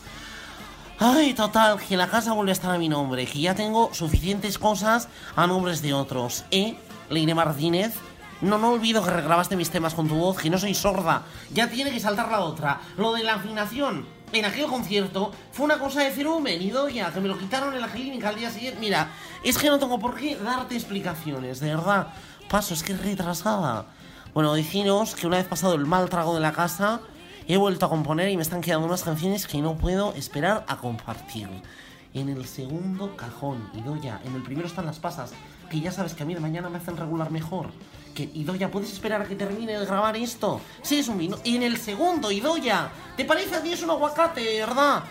Ay, total, que la casa vuelve a estar a mi nombre, que ya tengo suficientes cosas a nombres de otros. ¿Eh, Leire Martínez? No, no olvido que regrabaste mis temas con tu voz, que no soy sorda. Ya tiene que saltar la otra. Lo de la afinación. En aquel concierto fue una cosa de cerumen y doya, que me lo quitaron en la clínica al día siguiente. Mira, es que no tengo por qué darte explicaciones, de verdad. Paso, es que es retrasada. Bueno, deciros que una vez pasado el mal trago de la casa, he vuelto a componer y me están quedando unas canciones que no puedo esperar a compartir. En el segundo cajón, Idoya, en el primero están las pasas, que ya sabes que a mí de mañana me hacen regular mejor. Que, Idoya, ¿puedes esperar a que termine de grabar esto? Sí, es un vino. Y en el segundo, Idoya, ¿te parece a ti es un aguacate, verdad?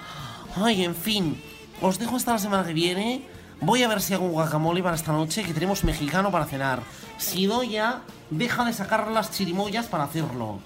Ay, en fin, os dejo hasta la semana que viene. Voy a ver si hago un guacamole para esta noche, que tenemos mexicano para cenar. Si Idoya, deja de sacar las chirimoyas para hacerlo.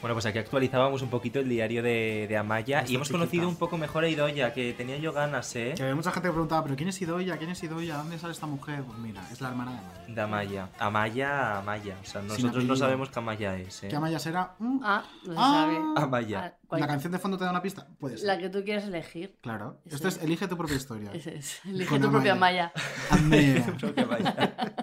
Bueno, pues aquí actualizábamos un poquito el diario de, de Amaya Esta y hemos chiquita. conocido un poco mejor a Idoya, que tenía yo ganas, ¿eh? Que había mucha gente que preguntaba, ¿pero quién es Idoya? ¿Quién es Idoya? ¿Dónde sale esta mujer? Pues mira, es la hermana de Amaya. De Amaya. Amaya, Amaya. O sea, nosotros no sabemos qué Amaya es, ¿eh? ¿Qué Amaya será? Mm, Ah, no se ah. sabe. Amaya. ¿cuál? ¿La canción de fondo te da una pista? Puede ser. La que tú quieres elegir. Claro. Ese Esto es es. Elige tu propia historia. Ese es. Elige Con tu propia Amaya. Amaya. Tu propia Amaya.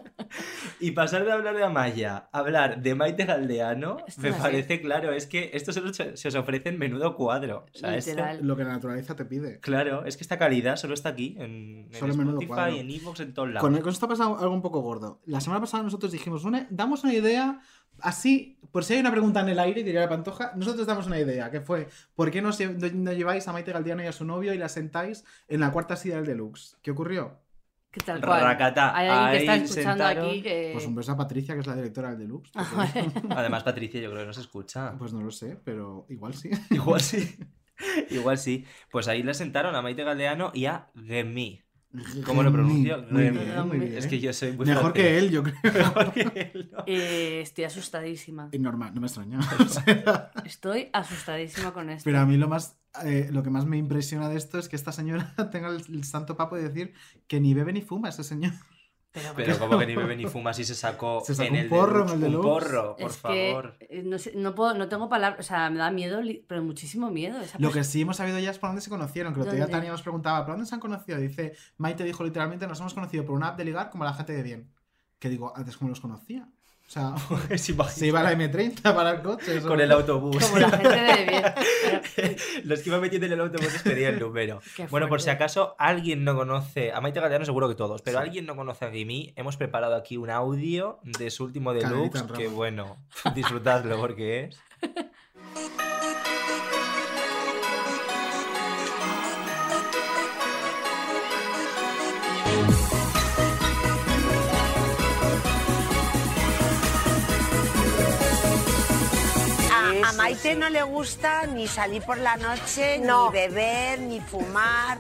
Y pasar de hablar de Amaya a hablar de Maite Galdeano, Esto me así. parece claro, es que esto se, os- se os ofrece en menudo cuadro. O sea, esto- Literal. Lo que la naturaleza te pide. claro, es que esta calidad solo está aquí, en, Solo en menudo Spotify, cuadro. en Evox, en todos lados. Con, con esto ha pasado algo un poco gordo. La semana pasada nosotros dijimos, una, damos una idea así, por si hay una pregunta en el aire, diría la Pantoja, nosotros damos una idea, que fue, ¿por qué no, se- no- no lleváis a Maite Galdiano y a su novio y la sentáis en la cuarta silla del Deluxe? ¿Qué ocurrió? Que tal cual. Racata, Hay alguien que está escuchando sentaron. aquí que. Pues un beso a Patricia, que es la directora del Deluxe. Ah, porque- Además, Patricia, yo creo que no se escucha. Pues no lo sé, pero igual sí. Igual sí. Igual sí. Pues ahí le sentaron a Maite Galdeano y a Gemi. ¿Cómo lo pronuncio? Muy bien, muy bien. Es que yo soy muy Mejor francés. que él, yo creo. Mejor que él. ¿no? Eh, estoy asustadísima. Normal, no me extraña. Estoy asustadísima con esto. Pero a mí lo más eh, lo que más me impresiona de esto es que esta señora tenga el, el santo papo de decir que ni bebe ni fuma ese señor. Pero como que ni bebe ni fuma si se sacó, Se sacó en un el porro en deluxe, el un porro, por es favor. no, sé, no, puedo, no tengo palabras, o sea, me da miedo, pero muchísimo miedo. Esa Lo que sí hemos sabido ya es por dónde se conocieron. Que el otro día. Tania nos preguntaba, ¿por dónde se han conocido? Dice, Maite dijo literalmente, nos hemos conocido por una app de ligar como la gente de bien. Que digo, antes cómo los conocía. O sea, Se imagina. se iba la M30 para el coche. Con el autobús. Como la gente de bien. Los que iban metiendo en el autobús les pedía el número. Bueno, por si acaso alguien no conoce, a Maite Galeano seguro que todos, pero alguien no conoce a Gimi, hemos preparado aquí un audio de su último deluxe, que bueno, disfrutadlo porque es... A, Maite no le gusta ni salir por la noche, ni beber, ni fumar,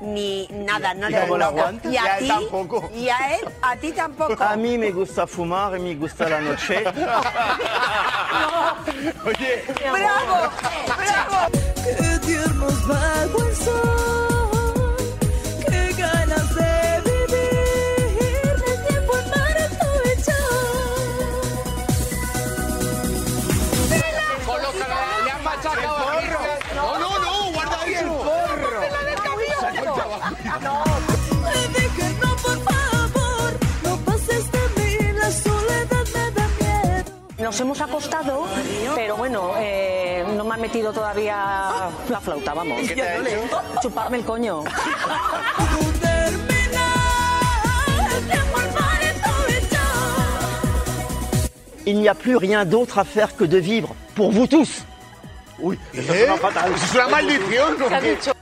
ni nada, no ¿Y le gusta. aguanta? Y a ti tampoco. Y a él, a ti tampoco. A mí me gusta fumar y me gusta la noche. Oye, ¡Bravo! ¡Bravo! Qué tiernos bajo el sol, Nos hemos acostado, pero bueno, eh, no me ha metido todavía la flauta, vamos. ¿Qué te ha hecho? Chuparme el coño. il n'y a plus rien d'autre à faire que de vivre pour vous tous. Uy, eso ¿Eh? suena fatal. ¿Eso es una maldición o ¿Qué ha qué? dicho?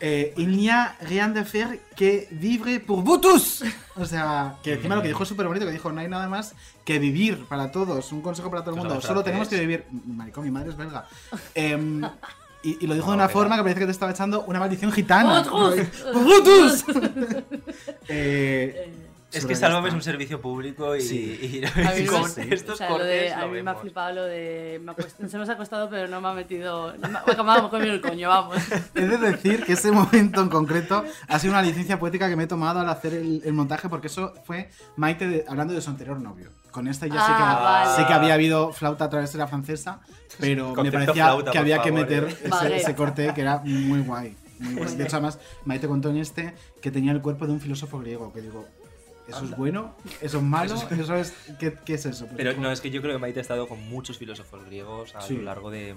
Eh, il n'y a rien de faire que vivre pour vous tous. O sea, que encima lo que dijo es súper bonito, que dijo, no hay nada más que vivir para todos, un consejo para todo el mundo, solo tenemos que vivir. Maricón, mi madre es belga. Em, y, y lo dijo de una forma que parece que te estaba echando una maldición gitana. Vous tous. Eh, Es que Sálvame es un servicio público y, Sí. y- A mí, con me- estos o sea, lo cortes de, lo a mí me ha vemos. flipado lo de. Me ha cuest- nos hemos acostado, pero no me ha metido. No me, ha- me ha comido el coño, vamos. He de decir que ese momento en concreto ha sido una licencia poética que me he tomado al hacer el, el montaje, porque eso fue Maite de- hablando de su anterior novio. Con esta ya sí, que, Ah, vale. sí que había habido flauta a través de la francesa, pero me parecía flauta, que había que favor, meter eh. ese, Vale. ese corte que era muy guay. Muy guay. De hecho, además, Maite contó en este que tenía el cuerpo de un filósofo griego, que digo, ¿eso Anda. es bueno? ¿Eso es malo? Eso es- ¿Eso es, ¿qué, qué es eso? Pues Pero como- no, es que yo creo que Maite ha estado con muchos filósofos griegos a Sí. lo largo de,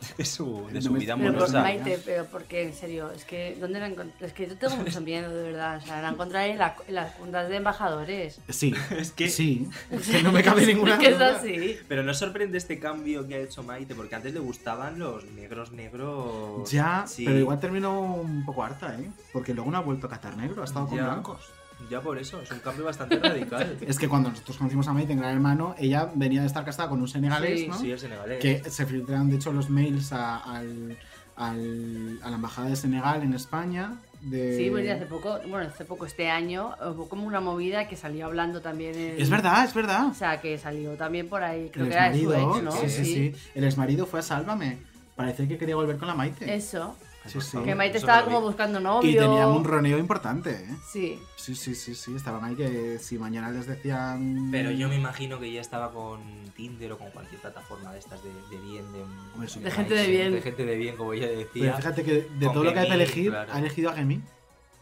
de su, de No su vida Pero por amorosa. Maite, pero porque en serio, es que ¿dónde la encontré? Es que yo tengo mucho miedo, de verdad. O sea, la encontraré en, la- en las juntas de embajadores. Sí, Es que- sí, es que no me cabe ninguna Es que es así. Pero no sorprende este cambio que ha hecho Maite, porque antes le gustaban los negros negros. Ya, Sí. pero igual terminó un poco harta, ¿eh? Porque luego no ha vuelto a catar negro, ha estado con Ya. blancos. Ya por eso, es un cambio bastante radical. Es que cuando nosotros conocimos a Maite en Gran Hermano, ella venía de estar casada con un senegalés, Sí, ¿no? sí, el senegalés. Que se filtran, de hecho, los mails a, al- al- a la embajada de Senegal en España. De... Sí, pues ya hace poco, bueno, hace poco este año, hubo como una movida que salió hablando también. en- Es verdad, es verdad. O sea, que salió también por ahí, creo El que era de su exmarido, ex, ¿no? sí, sí, sí. El exmarido fue a Sálvame. Parece que quería volver con la Maite. Eso. Sí, sí. Que Maite Eso estaba como buscando novio. Y tenían un roneo importante, ¿eh? Sí. Sí, sí, sí, sí. Estaban ahí que si mañana les decían. Pero yo me imagino que ya estaba con Tinder o con cualquier plataforma de estas de, de bien, de, Hombre, sí, De gente de bien. De gente de bien, como ella decía. Pero fíjate que de Con todo lo que hay que elegir, claro. ha elegido a Gemi.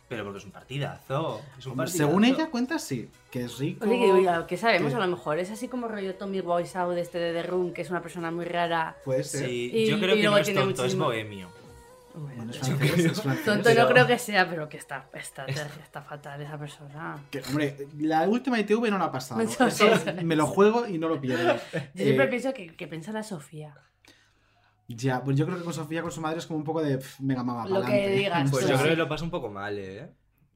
Pero porque es un partidazo. Es un partidazo. Según ella cuenta, sí. Que es rico. Oye, que diga, ¿qué sabemos? que- A lo mejor es así como rollo Tommy Wiseau de este de The Room, que es una persona muy rara. Puede ser. Sí, Y- yo creo y que luego no es tiene tonto, es muchísimo- bohemio. Bueno, Yo creo-. Tonto Pero- no creo que sea, pero que está, está, está fatal esa persona. Que, hombre, la última ITV no la ha pasado. Eso Eso es. me lo juego y no lo pierdo. Yo siempre Eh, pienso que, que piensa la Sofía. Ya, pues yo creo que con Sofía, con su madre, es como un poco de. pff, Venga, mamá, Lo que digas, Pues Sí. yo creo que lo pasa un poco mal, ¿eh?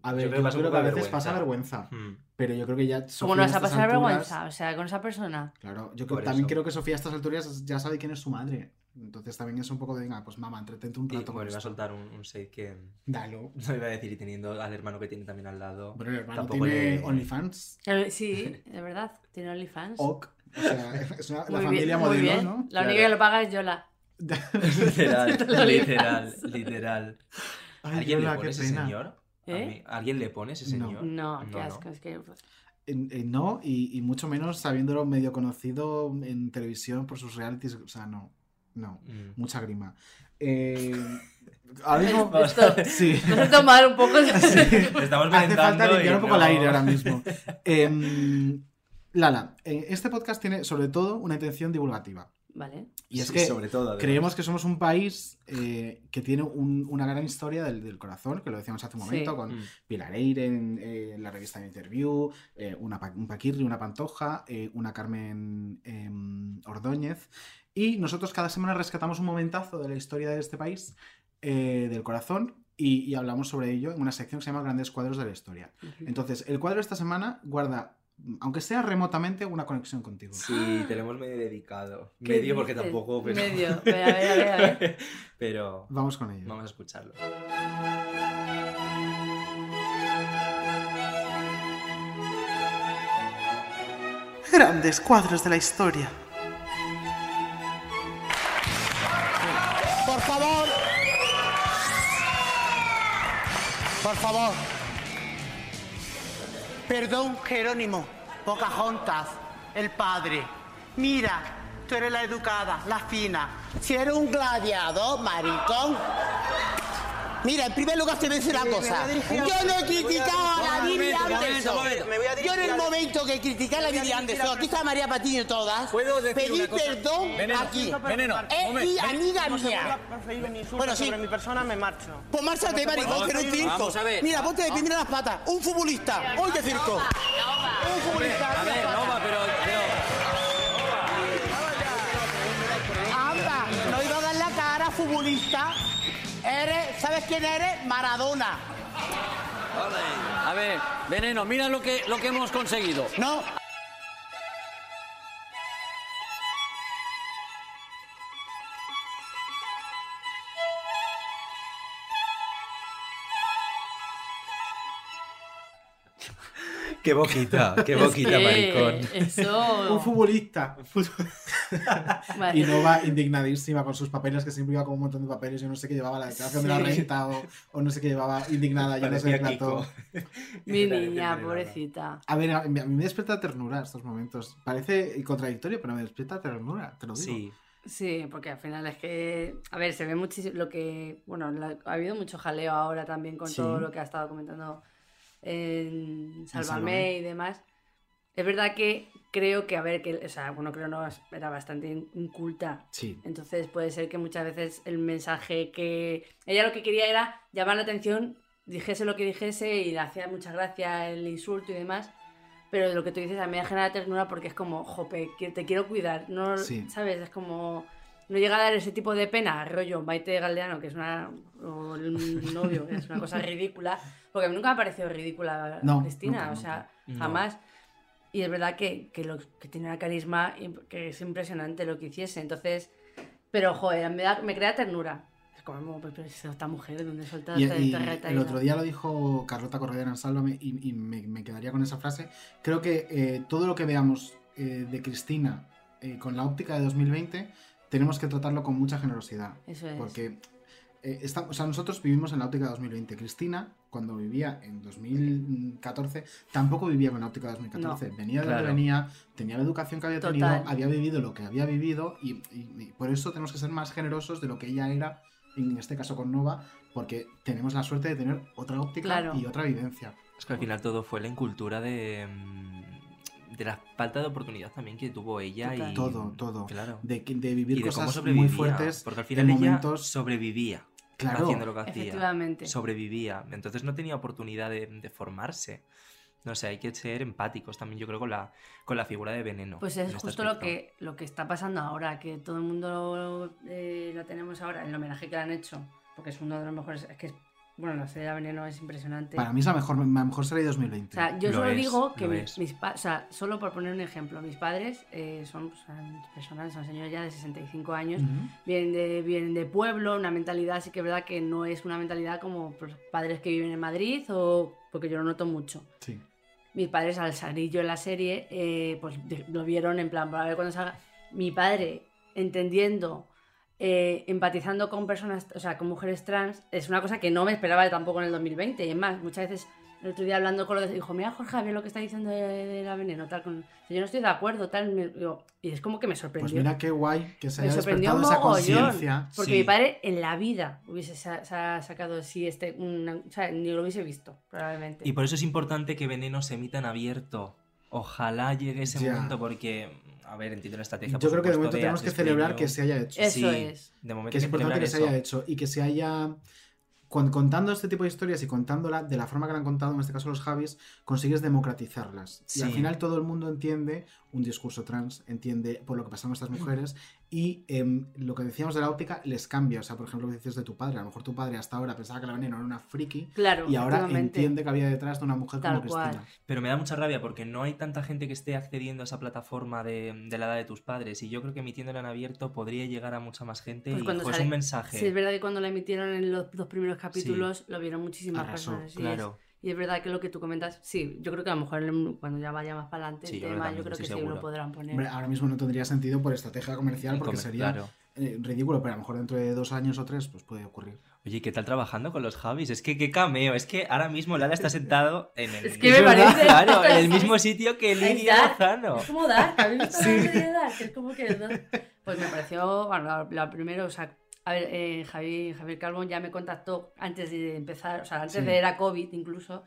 A ver, Yo yo creo creo que a veces pasa vergüenza. Hmm. Pero yo creo que ya. ¿Cómo Sofía no a vas a pasar alturas- vergüenza? O sea, con esa persona. Claro, yo creo, también creo que Sofía a estas alturas ya sabe quién es su madre. Entonces también es un poco de, venga, pues mamá, entretente un Y rato. con bueno, iba a esto". soltar un, un shade que. Dalo. No iba a decir, y teniendo al hermano que tiene también al lado. Bueno, el hermano tampoco tiene le- OnlyFans. Sí, de verdad. Tiene OnlyFans. Ok. O sea, es una, la familia bien, muy modelo, bien. ¿no? La única que lo paga es Yola. Literal, literal, literal. Ay, ¿Alguien Yola, le pone qué ese pena. señor? A ¿Eh? mí- ¿Alguien le pone ese No. señor? No, qué no. asco. Es que. no, y, y mucho menos sabiéndolo medio conocido en televisión por sus realities. O sea, no. No, Mm. mucha grima. Eh, ahora mismo. Sí. esto es tomar un poco- Estamos Hace falta limpiar un poco el no- aire ahora mismo. Em, Lala, eh, este podcast tiene sobre todo una intención divulgativa. Vale. Y es Sí, que sobre todo, creemos que somos un país eh, que tiene un- una gran historia del, del corazón, que lo decíamos hace un Sí. momento, con Mm. Pilar Eire en, eh, en la revista de Interview, eh, una, un Paquirri, una Pantoja, eh, una Carmen em, Ordóñez. Y nosotros cada semana rescatamos un momentazo de la historia de este país, eh, del corazón, y, y hablamos sobre ello en una sección que se llama Grandes Cuadros de la Historia. Entonces, el cuadro de esta semana guarda, aunque sea remotamente, una conexión contigo. Sí, te lo hemos medio dedicado. ¿Qué Medio porque tampoco. Pero... Medio. Ver, a ver, a ver. pero. Vamos con ello. Vamos a escucharlo. Grandes cuadros de la historia. Por favor. Por favor. Perdón, Jerónimo. Pocahontas, el padre. Mira, tú eres la educada, la fina. Si eres un gladiador, maricón. Mira, en primer lugar te voy a decir una cosa. Yo no he criticado a la Vivi Anderson. Yo en el momento que critiqué a la Vivi Anderson, aquí está María Patiño todas. ¿Puedo decir Pedí una cosa? perdón Veneno, aquí. veneno, Es mi amiga mía. Bueno, sí. sobre mi persona, me marcho. Pues márchate, maricón, que no hay proferir- circo. Mira, ponte de primera las patas. Un futbolista. Hoy de circo. Un futbolista. A ver, Nova, pero, Anda, no iba a dar la cara, futbolista. Eres, ¿sabes quién eres? Maradona. A ver, Veneno, mira lo que, lo que hemos conseguido. No. Qué boquita, qué Es boquita, que maricón. eso- Un futbolista. Vale. Y no va indignadísima con sus papeles, que siempre iba con un montón de papeles. Yo no sé qué llevaba la declaración de la Sí. renta o, o no sé qué llevaba indignada. Yo no sé. Mi niña, pobrecita. A ver, a mí, a mí me despierta ternura estos momentos. Parece contradictorio, pero me despierta ternura, te lo digo. Sí. Sí, porque al final es que, a ver, se ve muchísimo lo que, bueno, la- ha habido mucho jaleo ahora también con Sí. todo lo que ha estado comentando en Sálvame. Y demás. Es verdad que creo que, a ver, que, o sea, bueno, creo no, era bastante in- inculta. Sí. Entonces puede ser que muchas veces el mensaje que ella lo que quería era llamar la atención, dijese lo que dijese y le hacía mucha gracia el insulto y demás. Pero lo que tú dices a mí me genera ternura porque es como, jope, que te quiero cuidar. No, Sí. ¿Sabes? Es como. No llega a dar ese tipo de pena, rollo Maite Galdeano, que es una. o el novio, que es una cosa ridícula. Porque a mí nunca me ha parecido ridícula No, Cristina, nunca, o sea, nunca. jamás. Y es verdad que, que, lo, que tiene una carisma que es impresionante lo que hiciese. Entonces, pero joder, me, da, me crea ternura. Es como, pero es esta mujer, ¿de dónde suelta Y, esta, y el y otro día lo dijo Carlota Corredera en Sálvame y, y me, me quedaría con esa frase. Creo que eh, todo lo que veamos eh, de Cristina eh, con la óptica de 2020 tenemos que tratarlo con mucha generosidad. Eso es. Porque eh, está- o sea, nosotros vivimos en la óptica de 2020. Cristina, cuando vivía en 2014, tampoco vivía con la óptica de 2014. No, venía de claro. donde venía, tenía la educación que había tenido, Total. había vivido lo que había vivido y, y- y por eso tenemos que ser más generosos de lo que ella era, en este caso con Nova, porque tenemos la suerte de tener otra óptica Claro. y otra vivencia. Es que al final todo fue la incultura de, mm, de la falta de oportunidad también que tuvo ella Total. y Todo, todo. Claro. De, que- de vivir y de cosas muy fuertes porque al final ella momentos sobrevivía Claro. haciendo lo que hacía. Efectivamente. Sobrevivía. Entonces no tenía oportunidad de, de formarse. No sé, hay que ser empáticos también, yo creo, con la, con la figura de Veneno. Pues es este justo lo que, lo que está pasando ahora, que todo el mundo eh, la tenemos ahora, el homenaje que le han hecho, porque es uno de los mejores, es que, es- bueno, la serie de Veneno es impresionante. Para mí es la mejor, la mejor serie de 2020. O sea, yo Lo solo es, digo que mis pa- o sea, solo por poner un ejemplo, mis padres eh, son, pues, son personas, son señores ya de 65 años, Ujú. vienen, de, vienen de pueblo, una mentalidad sí que es verdad que no es una mentalidad como padres que viven en Madrid o porque yo lo noto mucho. Sí. Mis padres al salir yo en la serie, eh, pues de- lo vieron en plan, para ver cuando salga. Mi padre entendiendo, eh, empatizando con personas, o sea, con mujeres trans, es una cosa que no me esperaba tampoco en el 2020. Y es más, muchas veces el otro día hablando con lo de... Dijo, mira Jorge Javier lo que está diciendo de, de la veneno, tal. Con... Yo no estoy de acuerdo, tal. me- digo, y es como que me sorprendió. Pues mira qué guay que se me haya sorprendió despertado esa conciencia. Porque Sí. mi padre en la vida hubiese sa- sa- sacado así este... una- o sea, ni lo hubiese visto, probablemente. Y por eso es importante que Veneno se emita en abierto. Ojalá llegue ese Ya. momento porque, a ver, entiendo la estrategia. Yo creo que de momento tenemos que A3 celebrar que se haya hecho. Eso Sí, es. De momento que es importante que se haya hecho y que se haya con- contando este tipo de historias y contándola de la forma que la han contado, en este caso los Javis, consigues democratizarlas. Y al Sí. final todo el mundo entiende un discurso trans, entiende por lo que pasaron estas mujeres y em, lo que decíamos de la óptica les cambia. O sea, por ejemplo, lo que dices de tu padre. A lo mejor tu padre hasta ahora pensaba que la veneno era una friki Claro, y ahora entiende que había detrás de una mujer Tal como cual. Cristina. Pero me da mucha rabia porque no hay tanta gente que esté accediendo a esa plataforma de, de la edad de tus padres. Y yo creo que emitiéndola en abierto podría llegar a mucha más gente Pues y cuando jo, es sale- un mensaje. Sí, es verdad que cuando la emitieron en los dos primeros capítulos lo vieron muchísimas Arrasó, personas. es- claro. Y es verdad que lo que tú comentas, sí, yo creo que a lo mejor cuando ya vaya más para adelante Sí, el yo tema, yo creo que sí lo podrán poner. Hombre, ahora mismo no tendría sentido por estrategia comercial porque Comer- sería claro. eh, ridículo, pero a lo mejor dentro de dos años o tres pues puede ocurrir. Oye, ¿qué tal trabajando con los Javis? Es que qué cameo. Es que ahora mismo Lala está sentado en el, Es que me verdad, parece- claro, en el mismo sitio que Lidia Lozano. Es como Dark, ¿habéis visto Sí. la serie de Dark? Es como que... Pues me pareció, bueno, la, la primero, o sea, a ver, eh, Javi, Javier Calvo ya me contactó antes de empezar, o sea, antes Sí. de era COVID incluso,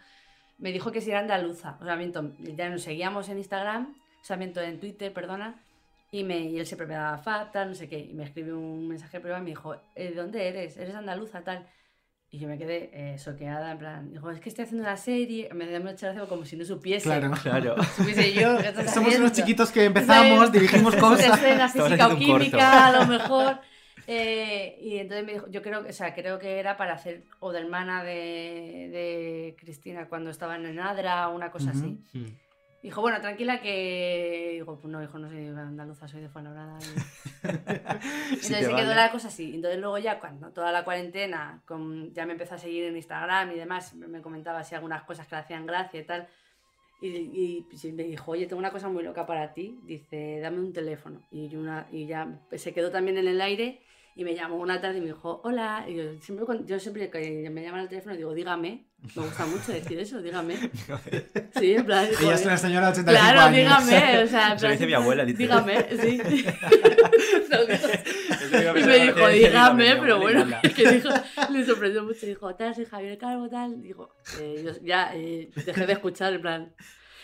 me dijo que si era andaluza, o sea, miento, ya nos seguíamos en Instagram, o sea, miento en Twitter, perdona, y, me, y él siempre me daba fa, tal, no sé qué, y me escribió un mensaje privado y me dijo, "¿Eh, ¿de dónde eres? ¿Eres andaluza, tal? Y yo me quedé eh, soqueada, en plan, dijo, es que estoy haciendo una serie, me dio mucha gracia como si no supiese. Claro. Claro. Supiese yo Somos haciendo. unos chiquitos que empezamos, dirigimos cosas. Escena Estamos física o química, a lo mejor. Eh, y entonces me dijo, yo creo, que- o sea, creo que era para hacer o de hermana de, de Cristina cuando estaba en Adra o una cosa así. Dijo, bueno, tranquila que... Digo, pues no, hijo, no soy andaluza, soy de Fuenlabrada. Y- Entonces se quedó la cosa así. Entonces luego ya cuando toda la cuarentena, con- ya me empezó a seguir en Instagram y demás, me me comentaba así algunas cosas que le hacían gracia y tal. Y, y pues, me dijo, oye, tengo una cosa muy loca para ti. Dice, dame un teléfono. Y, una, y ya se quedó también en el aire y me llamó una tarde y me dijo, hola. Y yo siempre, yo siempre que me llaman al teléfono digo, dígame. Me gusta mucho decir eso, dígame. Sí, en plan. Ella es una señora de 85 Claro, años. dígame. O sea, lo dice mi abuela, dice. Dígame, sí. Y me dijo, dígame, pero abuela bueno, que dijo, le sorprendió mucho. Dijo, tal, soy Javier Calvo, tal. Digo, eh, yo ya eh, dejé de escuchar, en plan.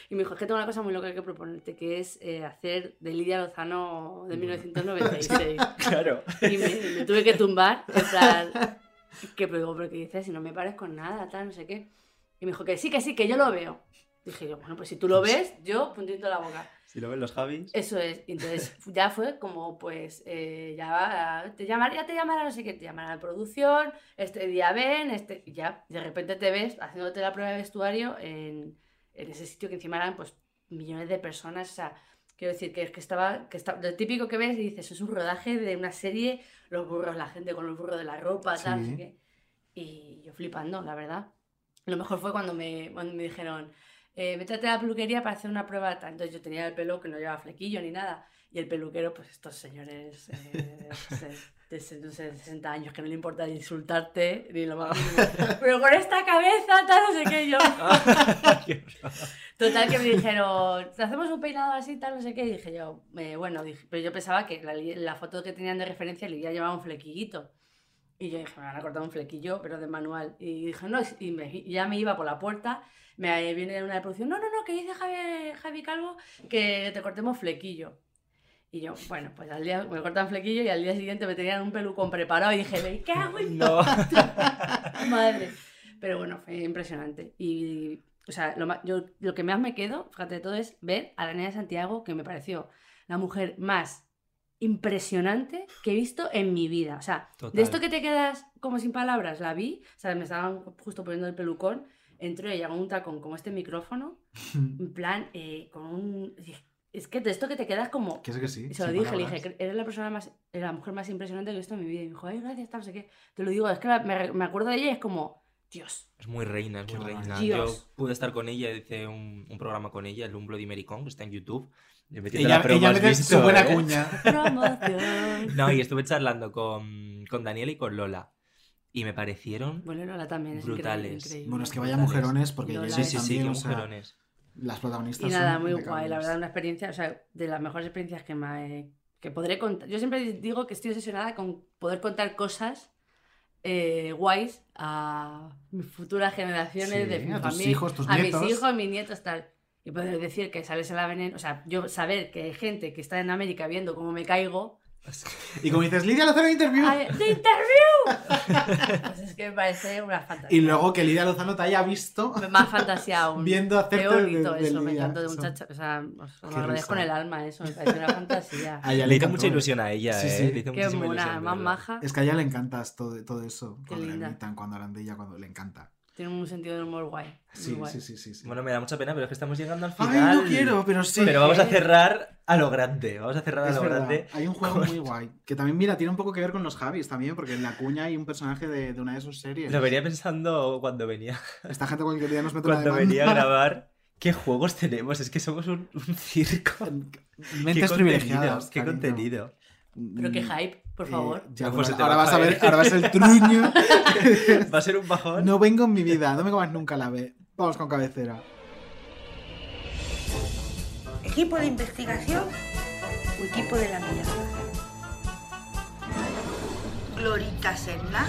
Y me dijo, es que tengo una cosa muy loca que proponerte, que es eh, hacer de Lidia Lozano de 1996. Claro. Y me, me tuve que tumbar, en plan, que pero digo, pero que dices, si no me pares con nada, tal, no sé qué. Y me dijo que sí, que sí, que yo lo veo. Dije yo, bueno, pues si tú lo ves, yo puntito en la boca. Si lo ven los Javis. Eso es. Entonces ya fue como, pues, eh, ya va, te llamará, ya te llamará, no sé qué, te llamará la producción, este día ven, este, ya, de repente te ves haciéndote la prueba de vestuario en, en ese sitio que encima eran, pues, millones de personas, o sea, quiero decir que es que estaba, que está, lo típico que ves y dices, es un rodaje de una serie, los burros, la gente con los burros de la ropa, tal, no sé Sí. qué. Y yo flipando, la verdad. Lo mejor fue cuando me, cuando me dijeron, eh, métete a la peluquería para hacer una prueba. Entonces yo tenía el pelo que no llevaba flequillo ni nada. Y el peluquero, pues estos señores eh, de, se- no sé, 60 años que no le importa insultarte ni lo más. Pero con esta cabeza, tal, no sé qué yo. Total que me dijeron, ¿te hacemos un peinado así, tal, no sé qué? Y dije yo, eh, bueno, dije, pero yo pensaba que la, foto que tenían de referencia le llevaba un flequillito. Y yo dije, me van a cortar un flequillo, pero de manual. Y dije, no, y, me- y ya me iba por la puerta, me viene una de producción, no, no, no, que dice Javi, Javi Calvo que te cortemos flequillo. Y yo, bueno, pues al día me cortan flequillo y al día siguiente me tenían un pelucón preparado y dije, cago en No. Madre. Pero bueno, fue impresionante. Y, o sea, lo, yo, lo que más me quedo, fíjate de todo, es ver a la niña de Santiago, que me pareció la mujer más impresionante que he visto en mi vida. O sea, Total. de esto que te quedas como sin palabras, la vi, o sea, me estaban justo poniendo el pelucón, entró ella con un tacón como este micrófono, en plan, eh, con un... Es que de esto que te quedas como... Que es que sí, Y se lo dije, le palabras. dije, eres la persona más, la mujer más impresionante que he visto en mi vida. Y me dijo, ay, gracias, tal, no sé qué. Te lo digo, es que la- me, me acuerdo de ella y es como, Dios. Es muy reina, es muy reina. Dios. Yo pude estar con ella, hice un, un programa con ella, el Un Bloody Maricón, que está en YouTube. Le metí Ella- la promo, ella ¿has mete visto, su buena eh? cuña. Promoción. No, y estuve charlando con, con Daniel y con Lola. y me parecieron Bueno, Lola también es brutales. increíble, increíble. Bueno, es que vaya Brutales. mujerones, porque Lola Sí, sí, sí, también, o sea, mujerones. Las protagonistas Y nada, son muy guay, la verdad, una experiencia, o sea, de las mejores experiencias que me que podré contar. Yo siempre digo que estoy obsesionada con poder contar cosas eh, guays a mis futuras generaciones Sí, de mi a tus familia, hijos, tus a nietos. mis hijos, mis nietos, tal. Y poder decir que sales en la veneno, o sea, yo saber que hay gente que está en América viendo cómo me caigo. Y como dices, Lidia Lozano interview. ¡Ay, ¡De interview! pues es que me parece una fantasía. Y luego que Lidia Lozano te haya visto Más fantasía aún. viendo hacerte Qué bonito de- de eso, me Lidia, encantó de muchacha. O sea, os lo agradezco en risa. el alma eso, me parece una fantasía. A ella Le hizo mucha ¿eh? ilusión a ella, Sí, ¿eh? sí. Le hizo Qué mona, ilusión más maja. Es que a ella le encanta todo, todo eso. Qué cuando la linda. imitan, cuando hablan de ella, cuando le encanta. Tiene un sentido del humor guay. Sí, guay. sí, sí, sí, sí. Bueno, me da mucha pena, pero es que estamos llegando al Ay, final. no quiero, pero sí. Pero vamos a cerrar a lo grande. Vamos a cerrar a Es lo verdad, grande. Hay un juego muy guay. Que también, mira, tiene un poco que ver con los Javis también, porque en la cuña hay un personaje de, de una de sus series. Lo venía pensando cuando venía. Esta gente cualquier día nos mete Cuando venía a grabar. ¿Qué juegos tenemos? Es que somos un, un circo. Mentes Qué privilegiadas, contenido, Qué cariño. contenido. Pero qué hype, por favor. Eh, ya, pues bueno, se te ahora va vas a ver, ahora vas el truño. Va a ser un bajón. No vengo en mi vida, no me comas nunca la B. Vamos con cabecera. ¿Equipo de investigación o equipo de la mierda? Glorita Serna.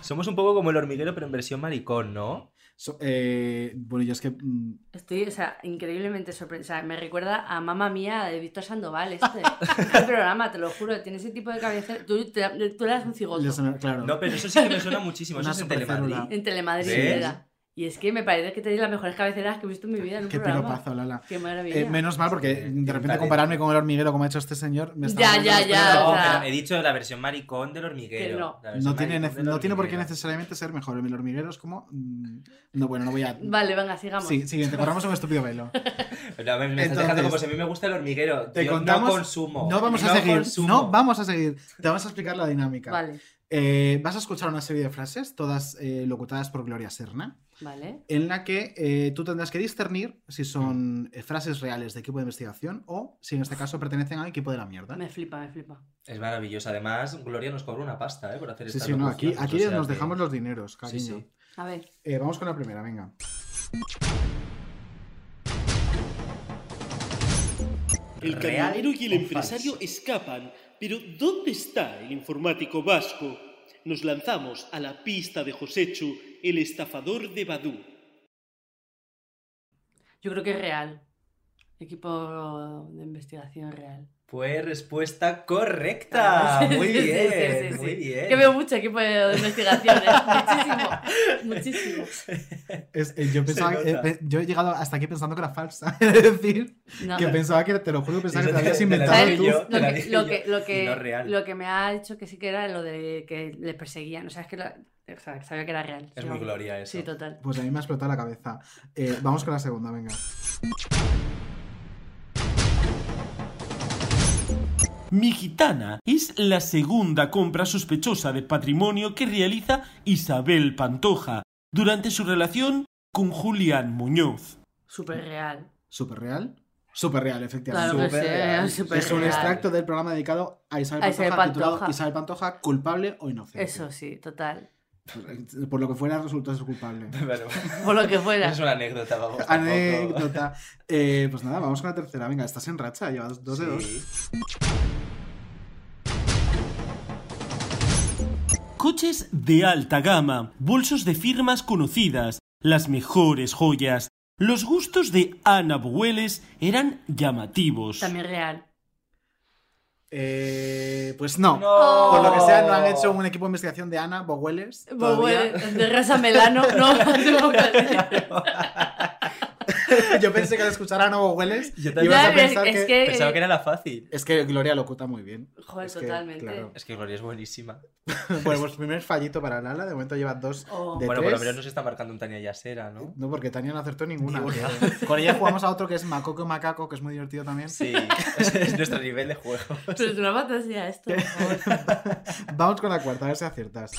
Somos un poco como el hormiguero, pero en versión maricón, ¿no? So- eh, bueno, yo es que. mm, Estoy, o sea, increíblemente sorprendida. O sea, me recuerda a Mamma Mía de Víctor Sandoval, este. este programa, te lo juro, tiene ese tipo de cabecera. Tú, te- tú eras un cigoto. claro. No, pero eso sí que me suena muchísimo. Eso Una es en. Telemadrid. En Telemadrid ¿Ves? era. Y es que me parece que tenéis las mejores cabeceras que he visto en mi vida en un Qué programa. piropazo, Lala. Qué maravilla. Eh, menos mal, porque de repente compararme con el hormiguero como ha hecho este señor. Me está Ya, ya, ya. No, o sea- pero he dicho la versión maricón del hormiguero. Que no. Tiene, del no tiene por qué necesariamente ser mejor. El hormiguero es como. mm, No, bueno, no voy a. Vale, venga, sigamos. Sí, siguiente, corramos un estúpido velo. No, me, me estás Entonces, dejando como si a mí me gusta el hormiguero. Te contamos. No consumo. No vamos a seguir. consumo. No vamos a seguir. Te vamos a explicar la dinámica. Vale, Eh, vas a escuchar una serie de frases, todas eh, locutadas por Gloria Serna, vale. en la que eh, tú tendrás que discernir si son eh, frases reales de equipo de investigación o si en este caso pertenecen al equipo de la mierda. Me flipa, me flipa. Es maravilloso. Además, Gloria nos cobra una pasta, ¿eh? Por hacer Sí, estas sí, no, aquí, aquí o sea nos que- dejamos los dineros, Sí, cariño. sí. A ver. Eh, vamos con la primera, venga. El ¿Real camionero y el empresario escapan, pero ¿dónde está el informático vasco? Nos lanzamos a la pista de Josechu, el estafador de Badú. Yo creo que es real. Equipo de investigación real. Pues respuesta correcta. Muy Sí, sí, sí, bien. sí, sí, Muy sí. bien. Que veo mucho equipo de investigación, ¿eh? muchísimo, muchísimo. Es- eh, yo, pensaba, nota. eh, yo he llegado hasta aquí pensando que era falsa. Es decir, No. que pensaba que, te lo juro, pensaba que Eso te te- habías inventado tú. yo. Lo que, dije lo, yo. que, lo, Y que, no es real. lo que me ha dicho que sí que era lo de que les perseguían. O sea, es que, lo- o sea, sabía que era real. Es Sí, muy. Gloria eso. Sí, total. Pues a mí me ha explotado la cabeza. Eh, vamos con la segunda, venga. Mi gitana es la segunda compra sospechosa de patrimonio que realiza Isabel Pantoja durante su relación con Julián Muñoz. Súper real. ¿Súper real? Súper real, efectivamente. Claro real. es un real. extracto del programa dedicado a Isabel A Pantoja, Isabel titulado Pantoja. Isabel Pantoja, culpable o inocente. Eso sí, total. Por lo que fuera, resultó ser culpable. Por lo que fuera. Es una anécdota, vamos. Anécdota. Eh, pues nada, vamos con la tercera. Venga, estás en racha, llevas dos de dos. Coches de alta gama, bolsos de firmas conocidas, las mejores joyas. Los gustos de Ana Bueles eran llamativos. También real. Eh, pues no. No. Por lo que sea, no han hecho un equipo de investigación de Ana Bogueles. Bueno, de Rosa Melano, no. no Yo pensé que al escuchar a Ana Bogueles Yo ibas también. a Ya, pensar es que... que- Pensaba que era la fácil. Es que Gloria lo cuta muy bien. Joder, Es que, totalmente. claro. Es que Gloria es buenísima. Bueno, pues primer fallito para Lala. De momento lleva dos Oh. de bueno, por lo menos nos está marcando un Tania Yasera, ¿no? No, porque Tania no acertó ninguna. Con ella jugamos a otro que es Macoco Macaco, que es muy divertido también. Sí, es nuestro nivel de juego. Pero es una fantasía esto. por favor. Vamos con la cuarta, a ver si aciertas.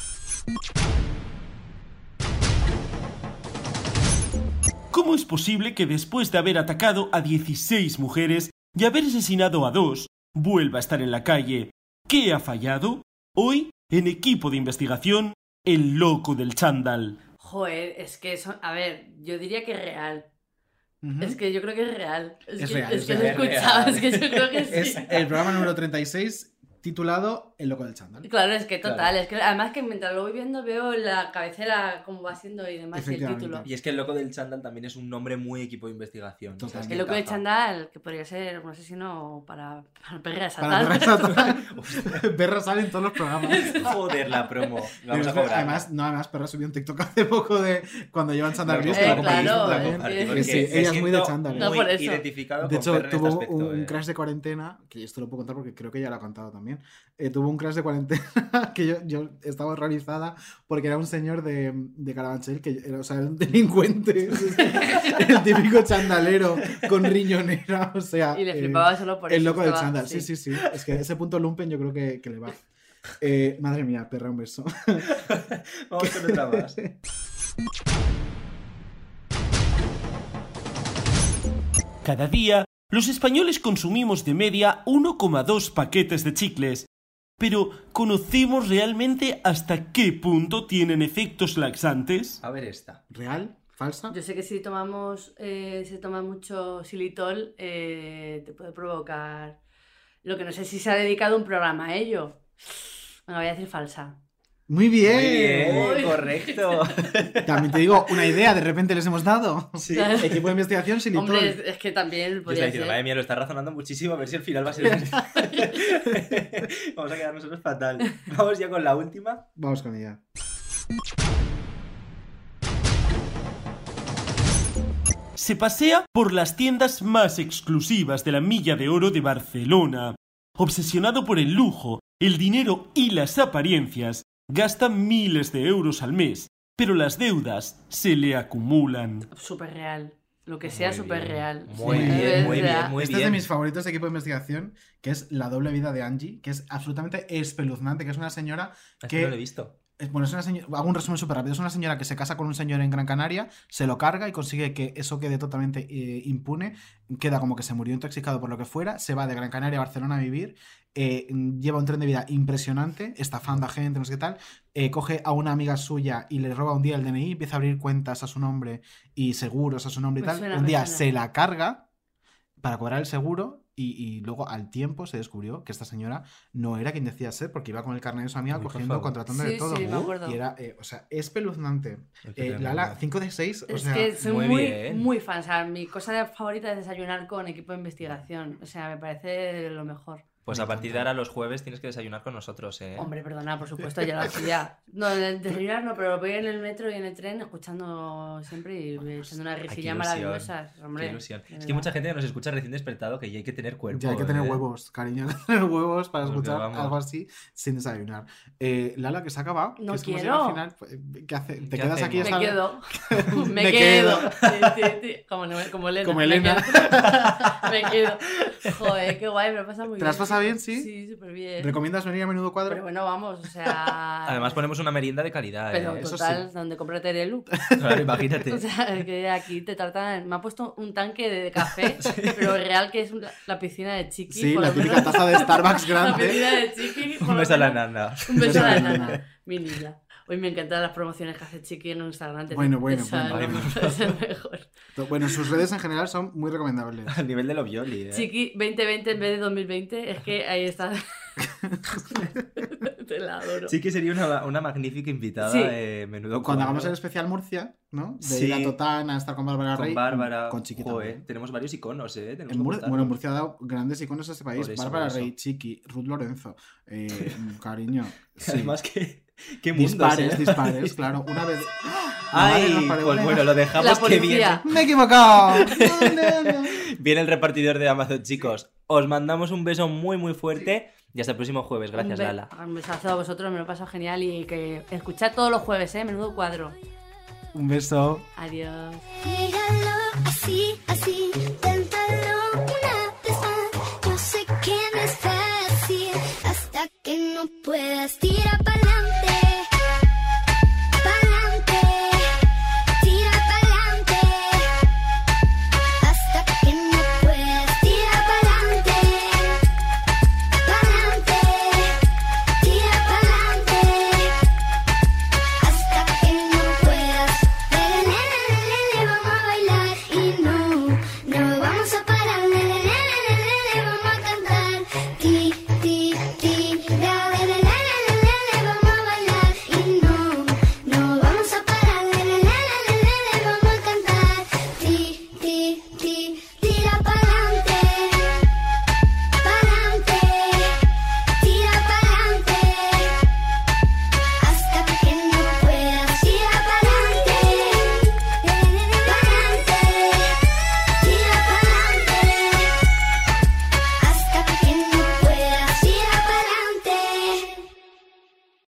¿Cómo es posible que después de haber atacado a 16 mujeres y haber asesinado a dos, vuelva a estar en la calle? ¿Qué ha fallado? Hoy, en equipo de investigación, el loco del chándal. Joder, es que eso, a ver, yo diría que es real. Es que yo creo que es real. Es, Es que, real, es es que lo he real. escuchado, es que yo creo que sí. Es el programa número 36 titulado El loco del chándal. Claro, es que total, Claro. es que además que mientras lo voy viendo veo la cabecera cómo va siendo y demás y el título. Y es que el loco del chándal también es un nombre muy equipo de investigación. O sea, es que El loco de encaja. Chandal, que podría ser un asesino para, para Para. Perra Perra sale en todos los programas. Joder, la promo. Vamos a cobrar. Además, no, además, Perra subió un TikTok hace poco de cuando llevan chándal No, gris. eh, que la claro, Que sí, ella es muy de chándal. ¿eh? No, por eso. identificado De hecho, este tuvo aspecto, un eh. crash de cuarentena, que esto lo puedo contar porque creo que ya lo ha contado también. Eh, tuvo un crash de cuarentena que yo, yo estaba horrorizada porque era un señor de, de Carabanchel que era, o sea, era un delincuente. el típico chandalero con riñonera, o sea. Y le eh, flipaba solo por El loco del chándal, sí, sí. sí, sí. Es que ese punto lumpen yo creo que, que le va. Eh, madre mía, perra, un beso. Vamos con otra más. Cada día, los españoles consumimos de media 1,2 paquetes de chicles. Pero, ¿conocemos realmente hasta qué punto tienen efectos laxantes? A ver esta. ¿Real? ¿Falsa? Yo sé que si tomamos, eh, se toma mucho xilitol, eh, te puede provocar. Lo que no sé si se ha dedicado un programa a ello. Venga, voy a decir falsa. Muy bien. Muy bien, correcto. También te digo, una idea de repente les hemos dado. Sí. Equipo de investigación sin Hombre, es, es que también podría diciendo, ser. madre mía, lo está razonando muchísimo, a ver si al final va a ser. Vamos a quedar nosotros fatal. Vamos ya con la última. Vamos con ella. Se pasea por las tiendas más exclusivas de la Milla de Oro de Barcelona. Obsesionado por el lujo, el dinero y las apariencias, gasta miles de euros al mes, pero las deudas se le acumulan. Súper real. Lo que sea súper real. Muy Sí, bien, muy bien, muy este es de mis favoritos de equipo de investigación, que es La doble vida de Angie, que es absolutamente espeluznante, que es una señora Este que... no lo he visto. Es- Bueno, es una señora, hago un resumen súper rápido. Es una señora que se casa con un señor en Gran Canaria, se lo carga y consigue que eso quede totalmente eh, impune. Queda como que se murió intoxicado por lo que fuera, se va de Gran Canaria a Barcelona a vivir, eh, lleva un tren de vida impresionante, estafando a gente, no sé qué tal. eh, coge a una amiga suya y le roba un día el DNI, empieza a abrir cuentas a su nombre y seguros a su nombre y tal. suena, un día suena. se la carga para cobrar el seguro y, y luego al tiempo se descubrió que esta señora no era quien decía ser porque iba con el carnet de su amiga cogiendo, contratando Sí, de todo. sí, me acuerdo. Y era, eh, o sea, espeluznante. Eh, Lala, en 5 de 6, o Es sea... que soy muy muy, muy fan. O sea, mi cosa favorita es desayunar con equipo de investigación. O sea, me parece lo mejor. Pues Me a partir de ahora los jueves tienes que desayunar con nosotros, ¿eh? Hombre, perdona, por supuesto, ya lo hacía. No, desayunar no, pero voy en el metro y en el tren escuchando siempre y echando una ilusión, maravillosas. Hombre, Qué ilusión. Es que mucha gente que nos escucha recién despertado que ya hay que tener cuerpo. Ya hay que tener ¿eh? huevos, cariño, hay que tener huevos para Porque escuchar vamos. algo así sin desayunar. Eh, Lala, que se ha acabado. No que quiero. llegado al final. Pues, ¿Qué hace? ¿Te ¿Qué quedas aquí hacemos? esta Me quedo. me, Me quedo. Como, como Elena. Como me Elena. quedo. Me quedo. Joder, qué guay, me lo pasa muy bien. ¿Te la has pasado bien, sí? Sí, súper bien. ¿Recomiendas venir a menudo cuadro? Pero bueno, vamos, o sea. Además ponemos una merienda de calidad, Pero ¿eh? eso total, donde compré Terelu. Claro, imagínate. O sea, que aquí te tratan. Me ha puesto un tanque de café, pero real que es una- la piscina de Chiqui. Sí, la típica menos. taza de Starbucks La grande. piscina de Chiqui. Un beso a la nana. Un beso a la nana. Mi niña. Hoy me encantan las promociones que hace Chiqui en Instagram. Bueno, bueno, bueno. no, es el mejor. Bueno, sus redes en general son muy recomendables. Al nivel de lo violi, ¿eh? Chiqui 2020 en vez de 2020, es que ahí está. Te la adoro. Que sería una, una magnífica invitada Sí. de menudo Cuando cuadro. hagamos el especial Murcia, ¿no? De Sí. ir a Totana, a estar con Bárbara Con Rey. Bárbara. Con Chiqui Joder, también. tenemos varios iconos, ¿eh? Tenemos En Mur- bueno, Murcia ha dado grandes iconos a este país. Eso, Bárbara. Rey, Chiqui, Ruth Lorenzo. Eh, cariño. Sí. Además que... ¿Qué mundos, dispares, ¿eh? dispares, claro. Una vez. Ay, pues bueno, lo dejamos La que viene. Me he equivocado. No. Viene el repartidor de Amazon, chicos. Os mandamos un beso muy, muy fuerte. Y hasta el próximo jueves. Gracias, un Lala. Un besazo a vosotros, me lo he pasado genial y que escuchad todos los jueves, ¿eh? Menudo cuadro. Un beso. Adiós. Así, así, téntalo una vez más. Yo sé que no es fácil hasta que no puedas tirar.